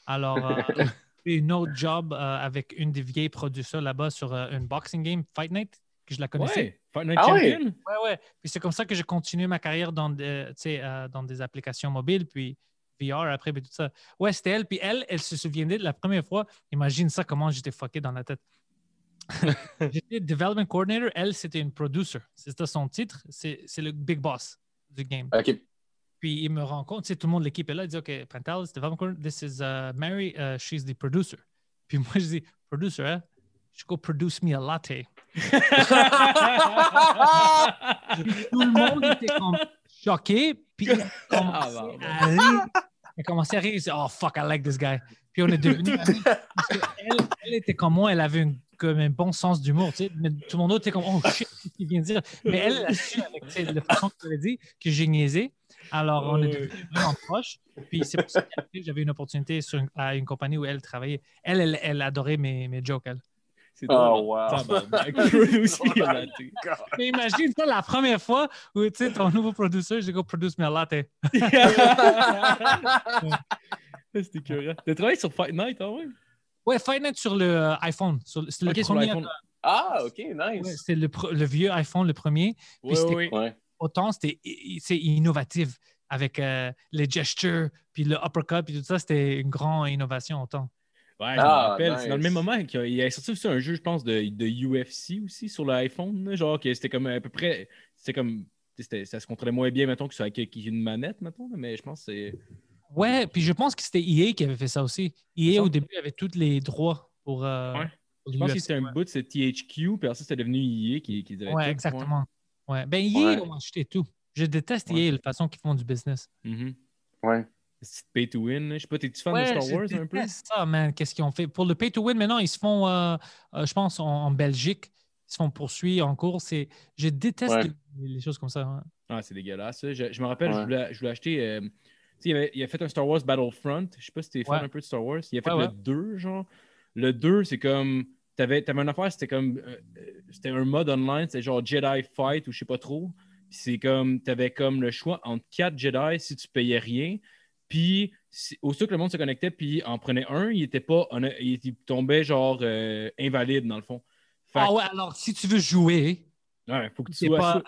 Alors, euh, j'ai une autre job euh, avec une des vieilles producteurs là-bas sur euh, une boxing game, Fight Night, que je la connaissais. Ouais, Fight Night Ah ouais? Champion? Ouais, ouais. Puis c'est comme ça que j'ai continué ma carrière dans, des- tu sais, euh, dans des applications mobiles, puis VR après, puis tout ça. Ouais, c'était elle. Puis elle, elle se souvenait de la première fois. Imagine ça, comment j'étais fucké dans la tête. j'étais development coordinator. Elle, c'était une producer. C'était son titre. C'est c'est le big boss du game. OK. Puis il me rend sais, tout le monde de l'équipe est là. Il dit, OK, Pantal, c'est development coordinator. This is uh, Mary. uh, she's the producer. Puis moi, je dis, producer, hein? Je go produce me a latte. tout le monde était comme choqué. Puis a Ah, commencé bah, bah. à rire. Il a commencé à rire. Oh fuck, I like this guy. Puis on est devenus amis. Parce que elle, elle était comme moi, elle avait une- comme un bon sens d'humour. tu sais. Mais tout le monde était comme, oh shit, qu'est-ce qu'il vient de dire? Mais elle, elle a su avec tu la façon qu'elle a dit que j'ai niaisé. Alors, on est devenus vraiment proches. Puis c'est pour ça qu'après, j'avais une opportunité sur une- à une compagnie où elle travaillait. Elle, elle, elle adorait mes, mes jokes, elle. C'est Oh, wow. Latte. Mais imagine ça la première fois où tu sais, ton nouveau producteur, je dis go produce me a latte. C'était curieux. T'as travaillé sur Fight Night, ah ouais? Ouais, Fight Night sur le euh, iPhone. Sur, c'est le sur premier, l'iPhone. Ah, OK, ouais, nice. c'est le, vieux iPhone, le premier. Puis Ouais, c'était ouais. Ouais. autant, c'était innovatif avec euh, les gestures, puis le uppercut, puis tout ça, c'était une grande innovation autant. Ouais, je Ah, me rappelle. C'est dans le même moment qu'il y a- il y a sorti aussi un jeu, je pense, de, de UFC aussi sur l'iPhone. Genre que c'était comme à peu près. C'était comme. c'était- ça se contrôlait moins bien, mettons, que sur avec avec une manette, mettons. Mais je pense que c'est. Ouais, puis je pense que c'était EA qui avait fait ça aussi. EA, Ça? au début, avait tous les droits pour. euh, Ouais. pour Je pense que c'était un bout, c'était THQ, puis après ça, c'était devenu EA qui, qui avait Ouais, tout, exactement. Ouais. Ben, EA Ouais. ont acheté tout. Je déteste Ouais. EA, la façon qu'ils font du business. Mhm. Ouais. C'est pay to win. Je sais pas, t'es-tu fan Ouais, de Star Wars un peu? déteste ça, man. Qu'est-ce qu'ils ont fait? Pour le pay to win, maintenant, ils se font, euh, euh, je pense, en, en Belgique, ils se font poursuivre en cours. C'est, je déteste Ouais. les, les choses comme ça. hein. Ah, c'est dégueulasse. Je, je me rappelle, je, voulais, je voulais acheter. euh, tu sais, il, avait- il a fait un Star Wars Battlefront. Je sais pas si t'es fan un peu de Star Wars. Il a fait Ouais, le ouais. 2, genre. Le 2, c'est comme. T'avais, t'avais une affaire, c'était comme. euh, c'était un mode online, c'était genre Jedi Fight ou je sais pas trop. C'est comme. T'avais comme le choix entre 4 Jedi si tu payais rien. Puis, si- aussitôt que le monde se connectait, puis en prenait un, il était pas. on a- il, il tombait genre euh, invalide dans le fond. Fait Ah que- ouais, alors si tu veux jouer, ouais, faut que tu c'est sois. pas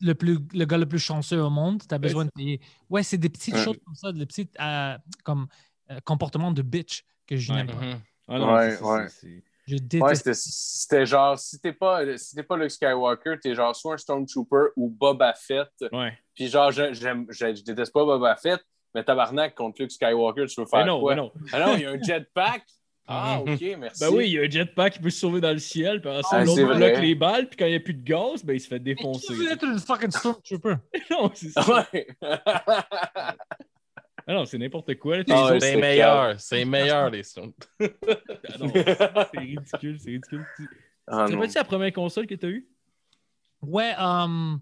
le, plus, le gars le plus chanceux au monde, tu as Ouais, besoin de payer. Ouais, c'est des petites Ouais. choses comme ça, des petits euh, comme, euh, comportements de bitch que je Ouais. n'aime pas. Mhm. Ah non, Ouais, c'est- c'est- ouais. c'est- Je Ouais, déteste. c'était- c'était genre, si t'es pas, si t'es pas Luke Skywalker, t'es genre soit un Stormtrooper ou Boba Fett. Ouais. Puis genre, je, j'aime, je, je déteste pas Boba Fett, mais tabarnak contre Luke Skywalker, tu veux faire Mais non, quoi? mais non. Ah non, il y a un jetpack? Ah, Mhm. ok, merci. Ben oui, il y a un jetpack qui peut se sauver dans le ciel, puis ça, Ah, l'autre bloque les balles, puis quand il n'y a plus de gaz, ben il se fait Mais défoncer. qui veut être une fucking stormtrooper? non, c'est ça. Ouais. Ah non, c'est n'importe quoi. Ah ouais, C'est c'est meilleur, c'est meilleur, les Stones. Ah c'est ridicule, c'est ridicule. Tu Ah, te non. rappelles-tu la première console que tu as eue? Ouais, euh,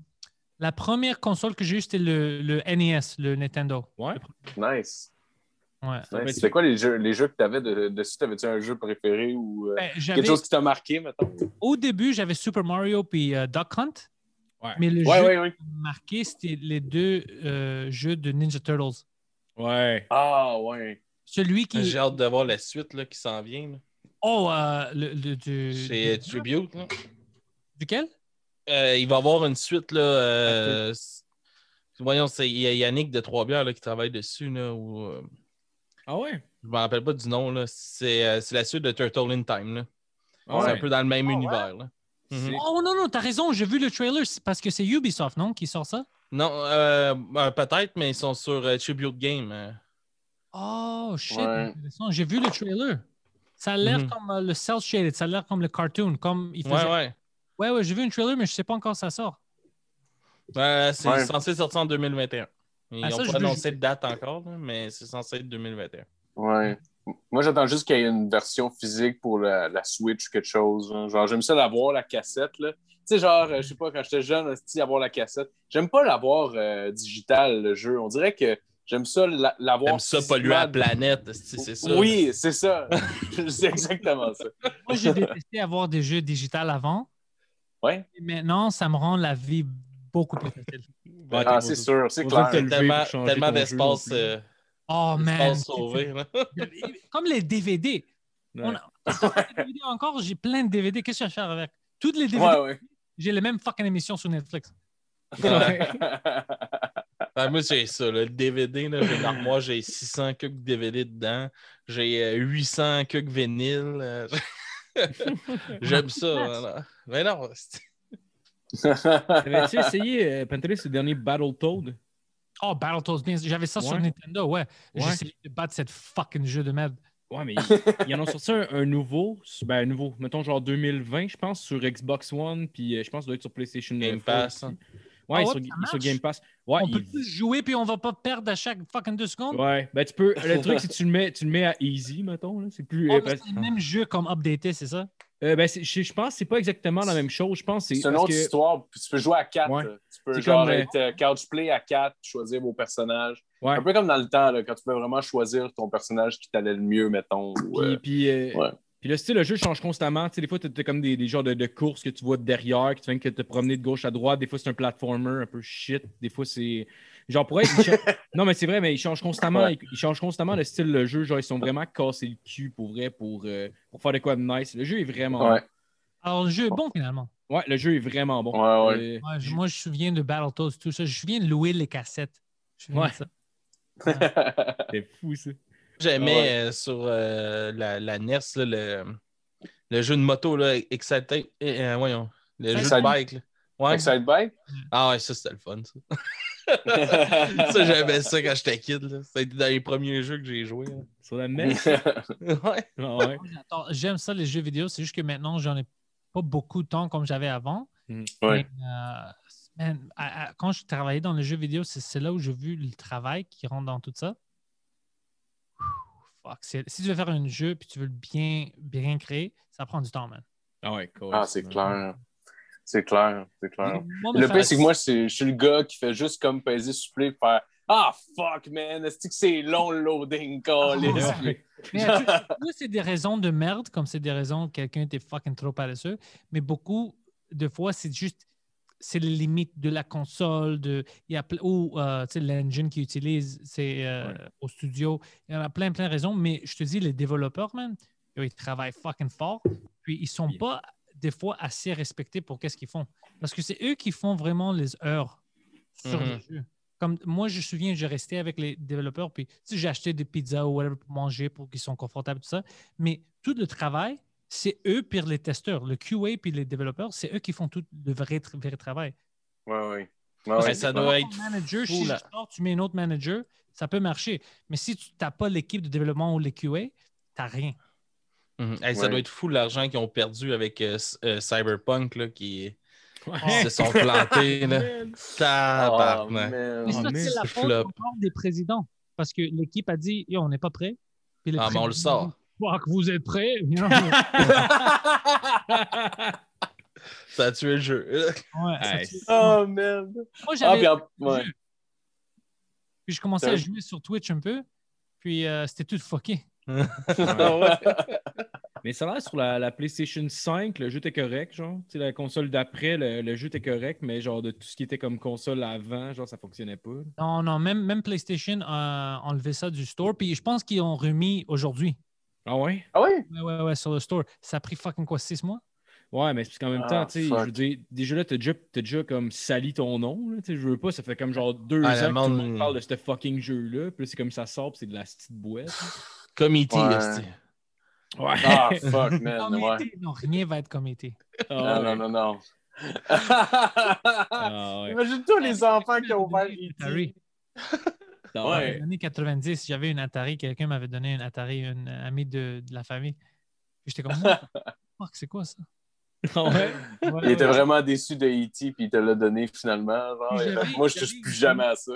la première console que j'ai eue, c'était le, le NES, le Nintendo. Ouais. Nice. Ouais. nice. C'était quoi les jeux, les jeux que t'avais de, dessus? T'avais-tu un jeu préféré ou euh, Ben, quelque chose qui t'a marqué, mettons? Au début, j'avais Super Mario puis euh, Duck Hunt. Ouais. Mais le Ouais, jeu ouais, ouais. qui m'a marqué, c'était les deux euh, jeux de Ninja Turtles. Ouais. Ah, ouais. Celui qui. J'ai hâte de voir la suite là, qui s'en vient. là. Oh, euh, le, le- du- du- Tribute. là. Duquel? Euh, il va y avoir une suite. Là, euh, Voyons, c'est il y a Yannick de Trois-Bières là, qui travaille dessus. Là, euh, Ah ouais? je ne me rappelle pas du nom. là. C'est euh, c'est la suite de Turtle in Time. là. Ah C'est ouais. un peu dans le même Ah ouais? univers. là. Mhm. Oh non, non, t'as raison, j'ai vu le trailer c'est parce que c'est Ubisoft, non, qui sort ça? Non, euh, euh, peut-être, mais ils sont sur euh, Tribute Game. euh. Oh shit, Ouais. intéressant. J'ai vu le trailer. Ça a l'air Mhm. comme euh, le cell shaded, ça a l'air comme le cartoon, comme il faisait. Ouais, ouais. j'ai vu un trailer, mais je sais pas encore ça sort. Euh, c'est Ouais. censé sortir en 2021. Ils Ah, n'ont pas annoncé de date encore, mais c'est censé être 2021. Ouais. Moi, j'attends juste qu'il y ait une version physique pour la, la Switch ou quelque chose. hein. Genre, j'aime ça l'avoir, la cassette. Là. Tu sais, genre, euh, je sais pas, quand j'étais jeune, avoir la cassette. J'aime pas l'avoir euh, digital, le jeu. On dirait que j'aime ça la- l'avoir. J'aime ça polluer la planète, c'est c'est ça. Oui, c'est ça. c'est exactement ça. Moi, j'ai détesté avoir des jeux digitales avant. Ouais. Et maintenant, ça me rend la vie beaucoup plus facile. Ouais, Ah, c'est sûr, c'est clair. Tellement, tellement d'espace non euh, Oh man. sauvé. Comme les DVD. Ouais. On a- DVD encore, j'ai plein de DVD. Qu'est-ce que je vais faire avec? Toutes les DVD, Ouais, ouais. j'ai les mêmes fucking émissions sur Netflix. Ouais. Ah, moi, j'ai ça. Le DVD, là, armoire, j'ai 600 que DVD dedans. J'ai euh, 800 que vinyle. euh, J'aime ça. voilà. Mais non, c'est- Avais-tu essayé, euh, Pantelis, le dernier Battletoad? Oh, Battletoads, bien. J'avais ça sur. Nintendo, ouais. J'ai Ouais. essayé de battre cette fucking jeu de merde. Ouais, mais ils, ils en ont sorti un, un nouveau, ben un nouveau, mettons genre 2020, je pense, sur Xbox One, puis euh, je pense doit être sur PlayStation Game 4 Pass, hein. Ouais, Ah sur? Game Pass. Ouais, on il- peut plus jouer puis on va pas perdre à chaque fucking deux secondes? ouais, ben tu peux. Le truc, c'est que tu le mets, tu le mets à easy, mettons. là, C'est plus. Oh, euh, c'est le même jeu comme updaté, c'est ça? Euh, ben, je, je pense que c'est pas exactement la même chose. Je pense c'est. Une autre que- histoire. Tu peux jouer à quatre. Ouais. Tu peux genre comme, euh, être euh, couch play à quatre, choisir vos personnages. Ouais. Un peu comme dans le temps, là, quand tu peux vraiment choisir ton personnage qui t'allait le mieux, mettons. Puis, euh, puis, ouais. Puis le style, le jeu change constamment. Tu sais, des fois, tu as comme des, des genres de, de courses que tu vois derrière, que tu viens que te promener de gauche à droite. Des fois, c'est un platformer un peu shit. Des fois, c'est. Genre, pour être. non, mais c'est vrai, mais ils changent constamment. Ouais. Ils, ils changent constamment le style de jeu. Genre, ils sont vraiment cassés le cul pour vrai, pour, euh, pour faire de quoi de nice. Le jeu est vraiment Ouais. Alors, le jeu est bon finalement. Ouais, le jeu est vraiment bon. Ouais, ouais. Euh, Ouais, je- moi, je me souviens de Battletoads, tout ça. Je me souviens de louer les cassettes. Je me souviens Ouais. de ça. c'est fou, ça. J'aimais Ouais. euh, sur euh, la, la NES là, le, le jeu de moto, là, Excite- euh, voyons, le jeu de bike. Ouais. Excite Bike? Ah ouais, ça c'était le fun. Ça, ça j'aimais ça quand j'étais kid. là. Ça a été dans les premiers jeux que j'ai joué. Sur la NES? Ouais. Ah ouais. J'aime ça, les jeux vidéo. C'est juste que maintenant, j'en ai pas beaucoup de temps comme j'avais avant. Ouais. Mais, euh, man, à- à- quand je travaillais dans les jeux vidéo, c'est c'est là où j'ai vu le travail qui rentre dans tout ça. Fuck, si tu veux faire un jeu puis tu veux le bien, bien créer, ça prend du temps, man. Ah ouais, cool. Ah, c'est clair. C'est clair, c'est clair. Moi, Le pire, c'est que moi, je suis le gars qui fait juste comme peser et faire Ah, fuck, man, est-ce que c'est long le loading, câlisse? Ah, c'est des raisons de merde, comme c'est des raisons que quelqu'un était fucking trop paresseux. Mais beaucoup de fois, c'est juste, c'est les limites de la console, de, il y a ou euh, l'engine qu'ils utilisent, c'est euh, Ouais. au studio. Il y en a plein, plein de raisons. Mais je te dis, les développeurs, man, eux, ils travaillent fucking fort. Puis ils sont Yeah. pas des fois assez respectés pour qu'est-ce qu'ils font. Parce que c'est eux qui font vraiment les heures sur le jeu. Comme moi, je me souviens, j'ai resté avec les développeurs, puis j'ai acheté des pizzas ou whatever pour manger, pour qu'ils soient confortables, tout ça. Mais tout le travail, c'est eux puis les testeurs. Le QA puis les développeurs, c'est eux qui font tout le vrai, tra- vrai travail. Ouais, ouais. Ouais, Ouais, ça doit être manager, fou, si là. sors, tu mets un autre manager, ça peut marcher. Mais si tu n'as pas l'équipe de développement ou les QA, tu n'as rien. Hey, Ça doit être fou l'argent qu'ils ont perdu avec euh, euh, Cyberpunk là, qui Ouais. se sont plantés. Là. Oh. Mais ça, Oh, c'est la faute encore des présidents. Parce que l'équipe a dit, Yo, on n'est pas prêt. Puis les Ah, mais on le sort. Disent, Fuck, vous êtes prêts? Ça a tué le jeu. Ouais, oh, man. Moi, Ah, j'avais puis ouais. je commençais à jouer sur Twitch un peu. Puis euh, c'était tout fucké. Mais ça a l'air sur la, la PlayStation 5, le jeu était correct, genre. Tu sais, la console d'après, le, le jeu était correct, mais genre de tout ce qui était comme console avant, genre ça fonctionnait pas. Non, non, même, même PlayStation a enlevé ça du store. Puis je pense qu'ils ont remis aujourd'hui. Ah ouais? Ah oui? Ouais, ouais, ouais, sur le store. Ça a pris fucking quoi, six mois? Ouais, mais c'est parce qu'en même Ah, temps, tu sais, je veux dire, déjà là, t'as déjà, t'as déjà comme sali ton nom, là, tu sais, je veux pas, ça fait comme genre deux Ah, ans que tout le monde- parle de ce fucking jeu-là, puis là, c'est comme ça sort, puis c'est de la petite boîte. Comme E E.T. Ouais. Ouais. Ah, fuck, man. Comme Ouais. Non, rien va être comme E.T. Ah, Non, ouais. non, non, non. Ah, ouais. Imagine tous les enfants qui ont ouvert. E.T. Dans Ouais. les années 90, j'avais une Atari, quelqu'un m'avait donné une Atari, un ami de, de la famille. J'étais comme, fuck, c'est quoi ça? Ah ouais. Ouais, Il était vraiment déçu de E.T. puis il te l'a donné finalement. Genre, j'avais- moi, je touche plus jamais à ça.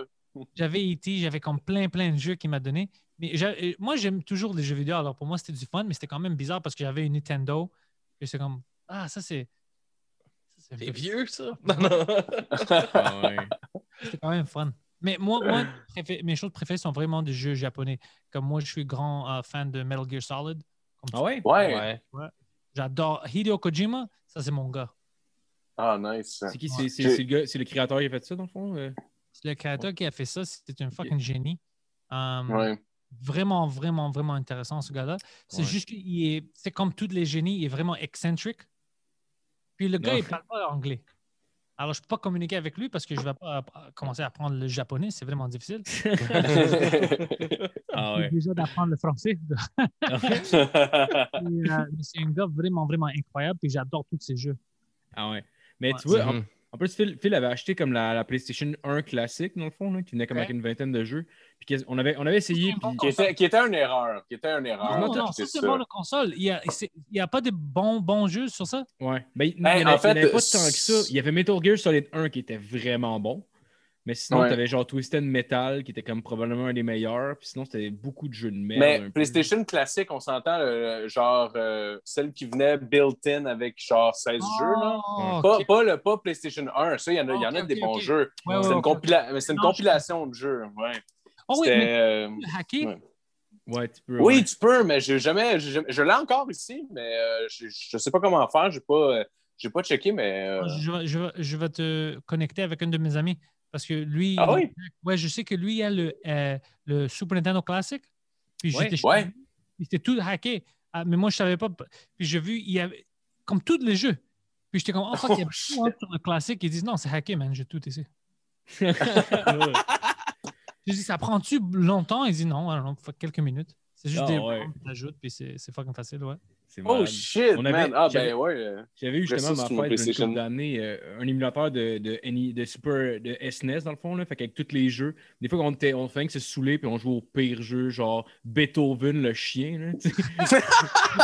J'avais E.T., j'avais comme plein, plein de jeux qu'il m'a donné. Mais euh, moi, j'aime toujours les jeux vidéo. Alors pour moi, c'était du fun, mais c'était quand même bizarre parce que j'avais une Nintendo. Et c'est comme, ah, ça c'est. ça, C'est c'est- vieux, ça? Non, non. Ah, ouais. C'était quand même fun. Mais moi, moi mes choses préférées sont vraiment des jeux japonais. Comme moi, je suis grand euh, fan de Metal Gear Solid. Comme Ah ouais? Ouais. Ouais. J'adore Hideo Kojima, ça c'est mon gars. Ah, nice. C'est qui? C'est c'est le, gars- c'est le créateur qui a fait ça, dans le fond? euh? C'est le créateur qui a fait ça, c'est un fucking génie. Um, Ouais. Vraiment, vraiment, vraiment intéressant ce gars-là. C'est Ouais. juste qu'il est, c'est comme tous les génies, il est vraiment excentrique. Puis le gars, Ouais. il parle pas anglais. Alors, je peux pas communiquer avec lui parce que je vais pas app- commencer à apprendre le japonais, c'est vraiment difficile. Ah ouais. Déjà d'apprendre le français. Et, euh, mais c'est un gars vraiment, vraiment incroyable, puis j'adore tous ses jeux. Ah ouais. Mais Ouais. tu vois, en, plus, Phil, Phil avait acheté comme la, la PlayStation 1 classique, dans le fond, là, qui venait comme Ouais. avec une vingtaine de jeux. Puis on avait, on avait essayé. Bon Puis... qui, était, qui était une erreur. Qui était une erreur. Non, non, d'acheter ça, c'est ça. bon, la console. Il n'y a, c'est- il y a pas de bons, bons jeux sur ça. Ouais. Ben, il n'y Hey, en, en avait- il y en avait fait, pas tant que ça. Il y avait Metal Gear Solid 1 qui était vraiment bon. Mais sinon, Ouais. tu avais genre Twisted Metal qui était comme probablement un des meilleurs. Puis sinon, c'était beaucoup de jeux de merde. Mais peu. PlayStation classique, on s'entend, euh, genre euh, celle qui venait built-in avec genre 16 jeux. Là. Pas, pas, le, pas PlayStation 1, ça, il y en a, il y en a des bons jeux. Ouais, ouais, c'est une, compila- une Non, je- compilation de jeux. Ouais. Oh oui, mais euh, tu peux hacker? ouais. Tu peux. Oui, ouais. tu peux, mais j'ai jamais, jamais- je l'ai encore ici, mais euh, je, je sais pas comment faire. J'ai pas, j'ai pas checké, mais euh, Je, vais- je vais- je vais te connecter avec un de mes amis parce que lui. Ah oui? Ouais, je sais que lui il a le, euh, le Super Nintendo Classic. Puis Ouais. j'étais Ouais. lui, Il était tout hacké. Ah, mais moi, je savais pas. Puis j'ai vu, il y avait comme tous les jeux. Puis j'étais comme, oh fuck, il y a Oh, hein, sur le classique. Ils disent, non, c'est hacké, man, j'ai tout ici. Ouais. Je dis, ça prend-tu longtemps? Ils disent, non, faut quelques minutes. C'est juste Ah, des ouais. puis c'est c'est fucking facile, ouais. Oh shit, On avait- man. Ah j'avais- ben ouais. euh, J'avais eu justement ma fête PlayStation. couple d'années, euh, un émulateur de, de, Super de SNES dans le fond, là, fait qu'avec tous les jeux. Des fois, on, était, on faisait que se saouler puis on jouait au pire jeu, genre Beethoven le chien.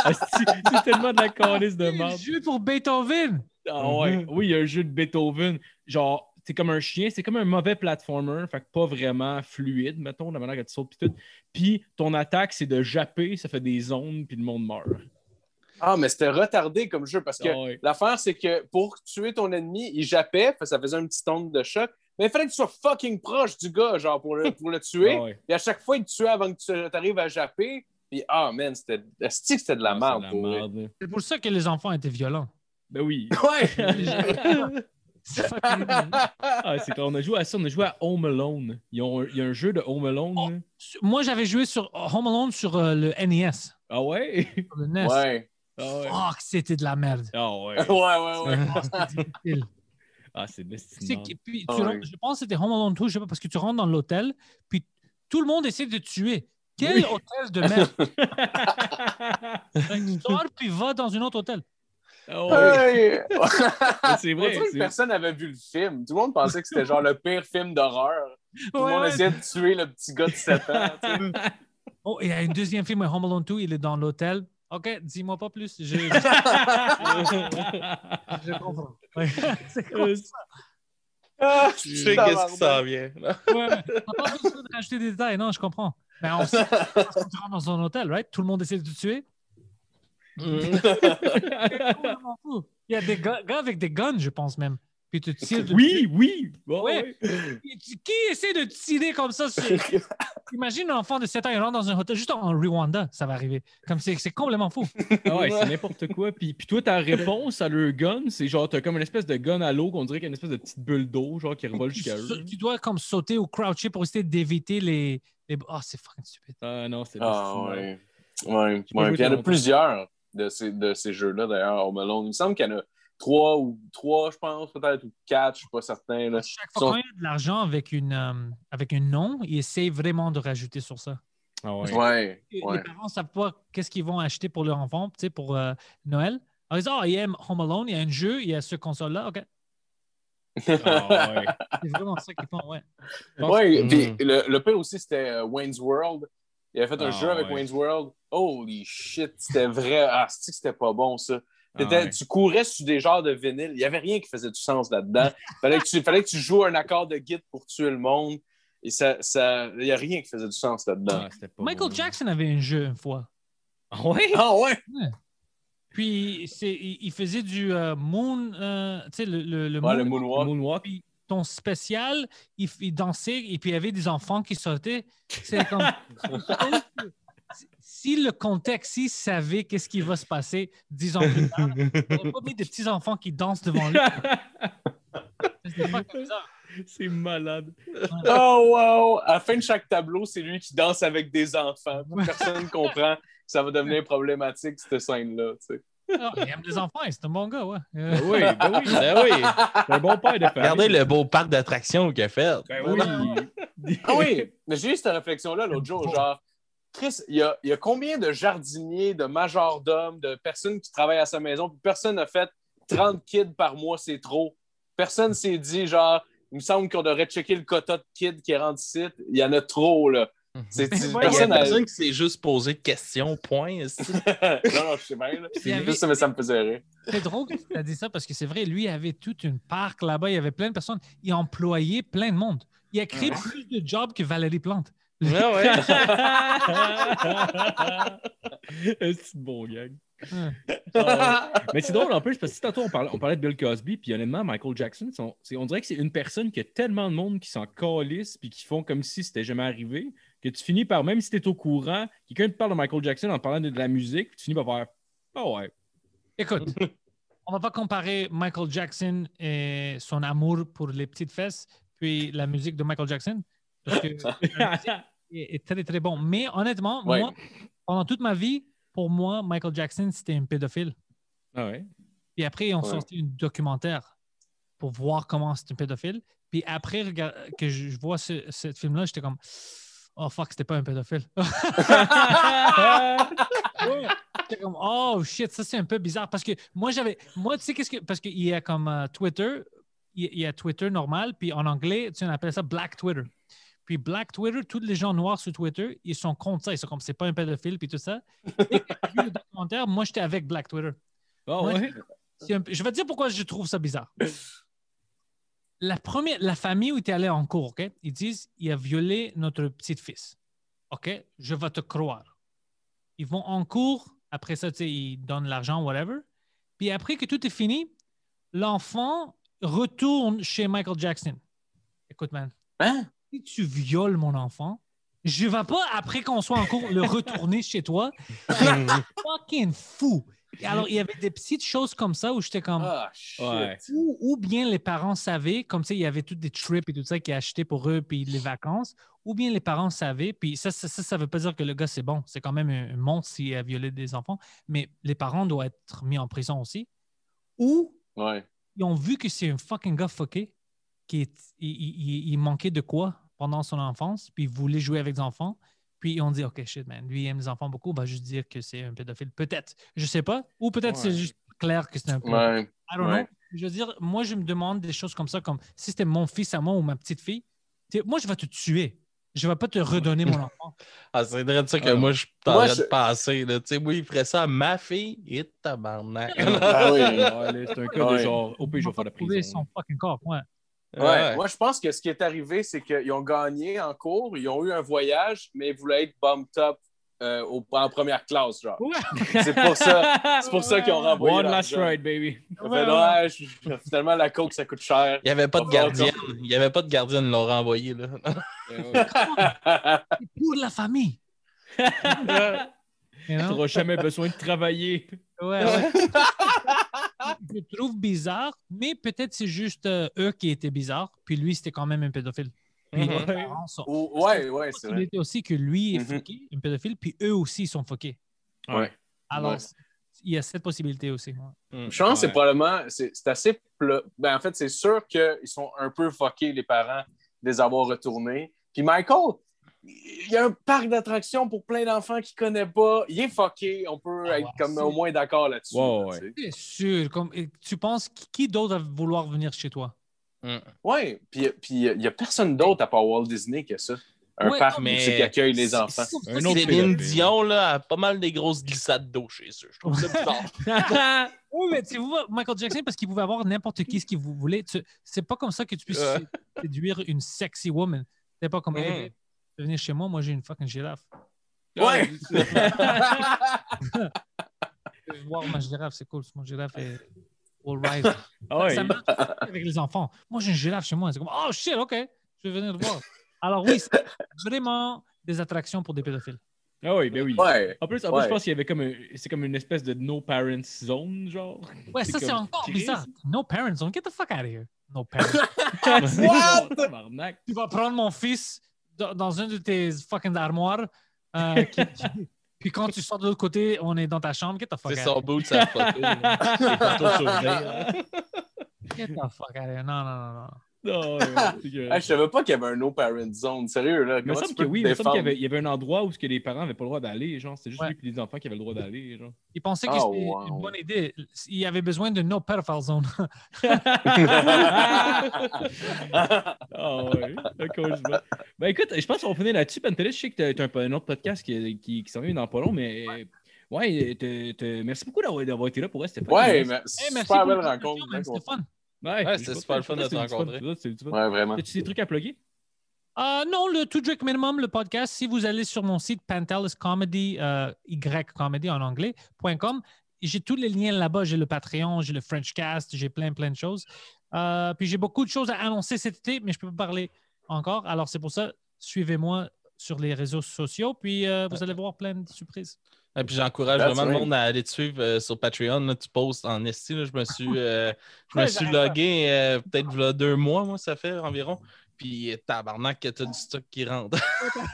c'est tellement de la calice de merde. jeu pour Beethoven! Ah ouais, oui, il y a un jeu de Beethoven. Genre, c'est comme un chien, c'est comme un mauvais platformer, fait que pas vraiment fluide, mettons, la manière que tu sautes puis tout. Puis ton attaque, c'est de japper, ça fait des ondes puis le monde meurt. Ah, mais c'était retardé comme jeu parce que Ah l'affaire, c'est que pour tuer ton ennemi, il jappait, ça faisait un petit onde de choc. Mais il fallait que tu sois fucking proche du gars, genre, pour le, pour le tuer. Ah. Et à chaque fois, il te tuait avant que tu arrives à japper. Puis, ah, man, c'était c'était de la Ah, merde. c'est pour de la vrai. merde, là. C'est pour ça que les enfants étaient violents. Ben oui. Ouais! Ah, c'est. On a joué à ça, on a joué à Home Alone. Il y a un jeu de Home Alone. Oh. Moi, j'avais joué sur Home Alone sur euh, le NES, Ah ouais? sur le NES. ouais. Ah ouais. Fuck, c'était de la merde. Ah ouais. Ouais, ouais, ouais. Oh, c'était difficile. Ah, c'est de C'est que- puis Ah tu ouais. rentres- je pense que c'était Home Alone 2, je sais pas, parce que tu rentres dans l'hôtel, puis tout le monde essaie de te tuer. Quel Oui. hôtel de merde? tu sors, puis va dans un autre hôtel. Ah ouais. Hey! C'est vrai. que c'est- personne n'avait vu le film. Tout le monde pensait que c'était genre le pire film d'horreur. Tout Ouais, le monde ouais. essayait de tuer le petit gars de 7 ans. tu sais. Oh, il y a un deuxième film, Home Alone 2, il est dans l'hôtel. OK, dis-moi pas plus. Je, comprends. Ouais. C'est comme ça? Ah, Je sais qu'est-ce qui s'en vient. Ouais. T'as pas besoin de rajouter des détails. Non, je comprends. Mais on sait parce que tu rentres dans un hôtel, right? Tout le monde essaie de te tuer. Mm. Il y a des gars, gars avec des guns, je pense même. Puis tu tires de Oui, oui. Ouais. Qui essaie de tirer comme ça? sur- Imagine un enfant de 7 ans, il rentre dans un hôtel, juste en Rwanda, ça va arriver. Comme c'est c'est complètement fou. Ah ouais, c'est n'importe quoi. Puis, puis toi, ta réponse à leur gun, c'est genre, t'as comme une espèce de gun à l'eau qu'on dirait qu'il y a une espèce de petite bulle d'eau, genre, qui revole jusqu'à eux. tu dois comme sauter ou croucher pour essayer d'éviter les. les... Oh, c'est fucking stupide. Ah non, c'est Ah, ouais. Ouais, Puis il y en a plusieurs de ces, de ces jeux-là, d'ailleurs, Home Alone. Il me semble qu'il y en a trois ou trois, je pense, peut-être, ou quatre, je suis pas certain. Là. Chaque fois y a de l'argent avec, une, euh, avec un nom, il essaie vraiment de rajouter sur ça. Ah ouais. Ouais, Les ouais. parents ne savent pas qu'est-ce qu'ils vont acheter pour leur enfant, tu sais, pour euh, Noël. Alors, ils disent, ah, il aime Home Alone, il y a un jeu, il y a ce console-là. OK. Ah ouais. C'est vraiment ça qu'ils font, ouais. Ouais, Mm. puis le, le pire aussi, c'était euh, Wayne's World. Il avait fait un Ah, jeu avec ouais. Wayne's World. Holy shit, c'était vrai. Ah, c'était pas bon, ça? Ah ouais. Tu courais sur des genres de vinyle. Il n'y avait rien qui faisait du sens là-dedans. fallait, que tu, fallait que tu joues un accord de guide pour tuer le monde. Et ça, ça, il n'y a rien qui faisait du sens là-dedans. Ah, Michael bon. Jackson avait un jeu une fois. Ah ouais? Ah ouais? Puis c'est, il, il faisait du euh, moon, euh, tu sais, le, le, le Ouais, le moon. moonwalk. Moonwalk. Puis ton spécial, il, il dansait et puis il y avait des enfants qui sautaient. C'est comme. si le contexte, s'il savait qu'est-ce qui va se passer dix ans plus tard, il n'aurait pas mis des petits enfants qui dansent devant lui. C'est malade. Oh wow! À la fin de chaque tableau, c'est lui qui danse avec des enfants. Personne ne comprend que ça va devenir problématique, cette scène-là. tu sais. Ah, il aime les enfants, c'est un bon gars, ouais. Euh, Ben oui, ben oui. Ben oui. C'est un bon père de famille. Regardez le beau parc d'attractions qu'il a fait. Ben oui. Ah oui, mais j'ai eu cette réflexion-là l'autre jour, genre, Chris, il y a, il y a combien de jardiniers, de majordomes, de personnes qui travaillent à sa maison, puis personne n'a fait 30 kids par mois, c'est trop. Personne s'est dit, genre, il me semble qu'on devrait checker le quota de kids qui est rendu ici. Il y en a trop, là. C'est, c'est- ouais, Il a personne a- personne qui s'est juste posé questions, point. non, non, je sais bien. Il avait- Juste, mais ça me faisait rire. C'est drôle que tu as dit ça parce que c'est vrai, lui avait toute une parc là-bas, il y avait plein de personnes, il employait plein de monde. Il a créé plus de jobs que Valérie Plante. Ouais, ouais. c'est bon gag. Ah. Mais c'est drôle en plus parce que tantôt on parlait, on parlait de Bill Cosby, puis honnêtement, Michael Jackson, on dirait que c'est une personne qui a tellement de monde qui s'en calisse puis qui font comme si c'était jamais arrivé, que tu finis par, même si tu es au courant, quelqu'un te parle de Michael Jackson en parlant de, de la musique, puis tu finis par faire Ah ouais. Écoute, on va pas comparer Michael Jackson et son amour pour les petites fesses, puis la musique de Michael Jackson, parce que est, est très, très bon. Mais honnêtement, Ouais. moi, pendant toute ma vie, pour moi, Michael Jackson, c'était un pédophile. Ah ouais? Puis après, ils ont Ouais. sorti un documentaire pour voir comment c'est un pédophile. Puis après regard- que je vois ce, ce film-là, j'étais comme Oh fuck, c'était pas un pédophile. Ouais. J'étais comme Oh shit, ça c'est un peu bizarre. Parce que moi, j'avais. Moi, tu sais, qu'est-ce que. Parce qu'il y a comme euh, Twitter, il y a- il y a Twitter normal, puis en anglais, tu sais, on appelle ça Black Twitter. Puis Black Twitter, tous les gens noirs sur Twitter, ils sont contre ça. Ils sont comme c'est pas un pédophile, puis tout ça. Et vu le documentaire, moi, j'étais avec Black Twitter. Ah ouais? Un Je vais te dire pourquoi je trouve ça bizarre. La, première, la famille où tu es allé en cours, OK? Ils disent il a violé notre petit-fils. OK? Je vais te croire. Ils vont en cours. Après ça, tu sais, ils donnent l'argent, whatever. Puis après que tout est fini, l'enfant retourne chez Michael Jackson. Écoute, man, Hein? Si tu violes mon enfant, je vais pas, après qu'on soit en cours, le retourner chez toi. C'est fucking fou. Alors, il y avait des petites choses comme ça où j'étais comme. Ah. Ouais. Ou, ou bien les parents savaient, comme ça, il y avait toutes des trips et tout ça qui achetaient pour eux, puis les vacances, ou bien les parents savaient, puis ça, ça, ça, ça veut pas dire que le gars, c'est bon. C'est quand même un, un monstre s'il a violé des enfants, mais les parents doivent être mis en prison aussi. Ou Ouais. ils ont vu que c'est un fucking gars fucké, qui est, il, il- il manquait de quoi pendant son enfance, puis il voulait jouer avec des enfants. Puis ils ont dit, OK, shit, man, lui il aime les enfants beaucoup, on va juste dire que c'est un pédophile. Peut-être, je sais pas. Ou peut-être Ouais. c'est juste clair que c'est un pédophile. Ouais. I don't Ouais. know. Je veux dire, moi, je me demande des choses comme ça, comme si c'était mon fils à moi ou ma petite fille, moi, je vais te tuer. Je vais pas te redonner mon enfant. Ah, c'est vrai de ça que moi, je suis en Moi, train je- de passer. là. Tu sais, moi, il ferait ça à ma fille et tabarnak. Ah oui. C'est un cas de genre, au pire, je vais faire la Trouver prison. son fucking corps. Ouais. Ouais. Moi, je pense que ce qui est arrivé, c'est qu'ils ont gagné en cours, ils ont eu un voyage, mais ils voulaient être bumped up euh, au- en première classe, genre. Ouais. C'est pour ça. C'est pour ça qu'ils ont renvoyé One last ride, baby. Fait, ouais, je- finalement, la coke, ça coûte cher. Il n'y avait pas de gardienne. Il n'y avait pas de gardienne, ils l'ont renvoyé. Là. Pour la famille. Tu n'auras jamais besoin de travailler. Ouais, ouais. je trouve bizarre, mais peut-être c'est juste euh, eux qui étaient bizarres, puis lui, c'était quand même un pédophile. Puis les parents sont- Ou- ouais, ouais, c'est Il vrai. était aussi que lui est fucké, un pédophile, puis eux aussi ils sont fuckés. Ouais. Alors, Ouais. il y a cette possibilité aussi. ouais. Je pense que c'est probablement, c'est assez. Ben, en fait, c'est sûr qu'ils sont un peu fuckés, les parents, de les avoir retournés. Puis Michael, il y a un parc d'attractions pour plein d'enfants qui ne connaissent pas. Il est fucké. On peut Ah être comme au moins d'accord là-dessus. Là, ouais. C'est sûr. Comme, tu penses qui- d'autre va vouloir venir chez toi? Ouais, puis puis il n'y a personne d'autre à part Walt Disney que ça. Un Ouais, parc mais- qui accueille les enfants. Un autre Céline. Dion là, a pas mal des grosses glissades d'eau chez eux. Je trouve ça bizarre. Oui, mais tu vois, Michael Jackson, parce qu'il pouvait avoir n'importe qui ce qu'il vous voulait. Tu- C'est pas comme ça que tu puisses séduire une sexy woman. C'est pas comme, Mhm. Venir chez moi, moi j'ai une fucking girafe. Ouais. Tu veux voir ma girafe, c'est cool. Mon girafe est all right. Ah. Ça marche avec les enfants. Moi, j'ai une girafe chez moi. C'est comme, oh shit, OK, je vais venir te voir. Alors oui, c'est vraiment des attractions pour des pédophiles. Ah oui, ben oui. Ouais. En plus, en plus, Ouais. je pense qu'il y avait comme un- c'est comme une espèce de no parents zone, genre. Ouais, ça, c'est encore bizarre. No parents, don't get the fuck out of here. No parents. What? Tu vas prendre mon fils dans, une de tes fucking armoires. euh, qui- qui- puis quand tu sors de l'autre côté, on est dans ta chambre. Get the fuck C'est out son of bout de sa photo. là. Les photos souvenirs. here. Get the fuck out. Non, non, non, non. Non, ouais, je savais pas qu'il y avait un no parent zone. Sérieux, là. Il me semble que oui, il me semble qu'il y avait, il y avait un endroit où ce que les parents n'avaient pas le droit d'aller. Genre, c'était juste Ouais. lui et les enfants qui avaient le droit d'aller. Genre. Il pensait que Oh, c'était wow. une bonne idée. Il y avait besoin de no pedophile zone. Ah ouais. Ben écoute, je pense qu'on va finir là-dessus. Pantelis, je sais que tu as un, un autre podcast qui, qui, qui s'en vient dans pas long, mais ouais, te- te- merci beaucoup d'avoir d'avoir été là pour rester. Ouais, mais Hey, merci super belle rencontre. bien C'était fun. Ouais, Ouais, c'était super pas, le fun de te rencontrer. Ouais, vraiment. As-tu des trucs à plugger? Euh, non, le To Drink Minimum, le podcast, si vous allez sur mon site Pantelis Comedy, euh, Y Comedy en anglais, .com, j'ai tous les liens là-bas. J'ai le Patreon, j'ai le Frenchcast, j'ai plein, plein de choses. Euh, puis j'ai beaucoup de choses à annoncer cet été, mais je ne peux pas parler encore. Alors c'est pour ça, suivez-moi sur les réseaux sociaux, puis euh, vous allez voir plein de surprises. Et puis j'encourage That's vraiment le monde à aller te suivre euh, sur Patreon. là. tu postes en esti. là. je me suis, euh, je me Ouais, suis logué euh, peut-être v'là deux mois, moi, ça fait environ. Puis tabarnak que t'as du stock qui rentre.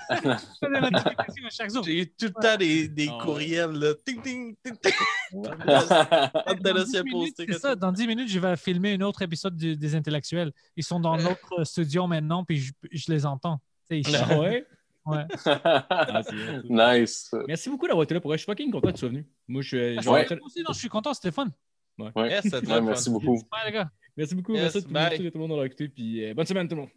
J'ai tout le temps des, des Ah courriels. Là. Ting, ting, ting, ting. Dans Pantelis 10 y a minutes, posté c'est ça, dans 10 minutes, je vais filmer un autre épisode du- des intellectuels. Ils sont dans notre studio maintenant, puis je, je les entends. Ils ouais? Ouais. Ah, bon, ça. nice. Merci beaucoup d'avoir été là pour. Je suis fucking content que tu sois venu. Moi, je suis. je- Ouais. Aussi, non, je suis content, c'était fun. Ouais. Yes, c'est très fun. merci beaucoup. Ouais, les gars. Merci beaucoup. Yes, merci à tout, merci tout le monde d'avoir écouté. Puis euh, bonne semaine, tout le monde.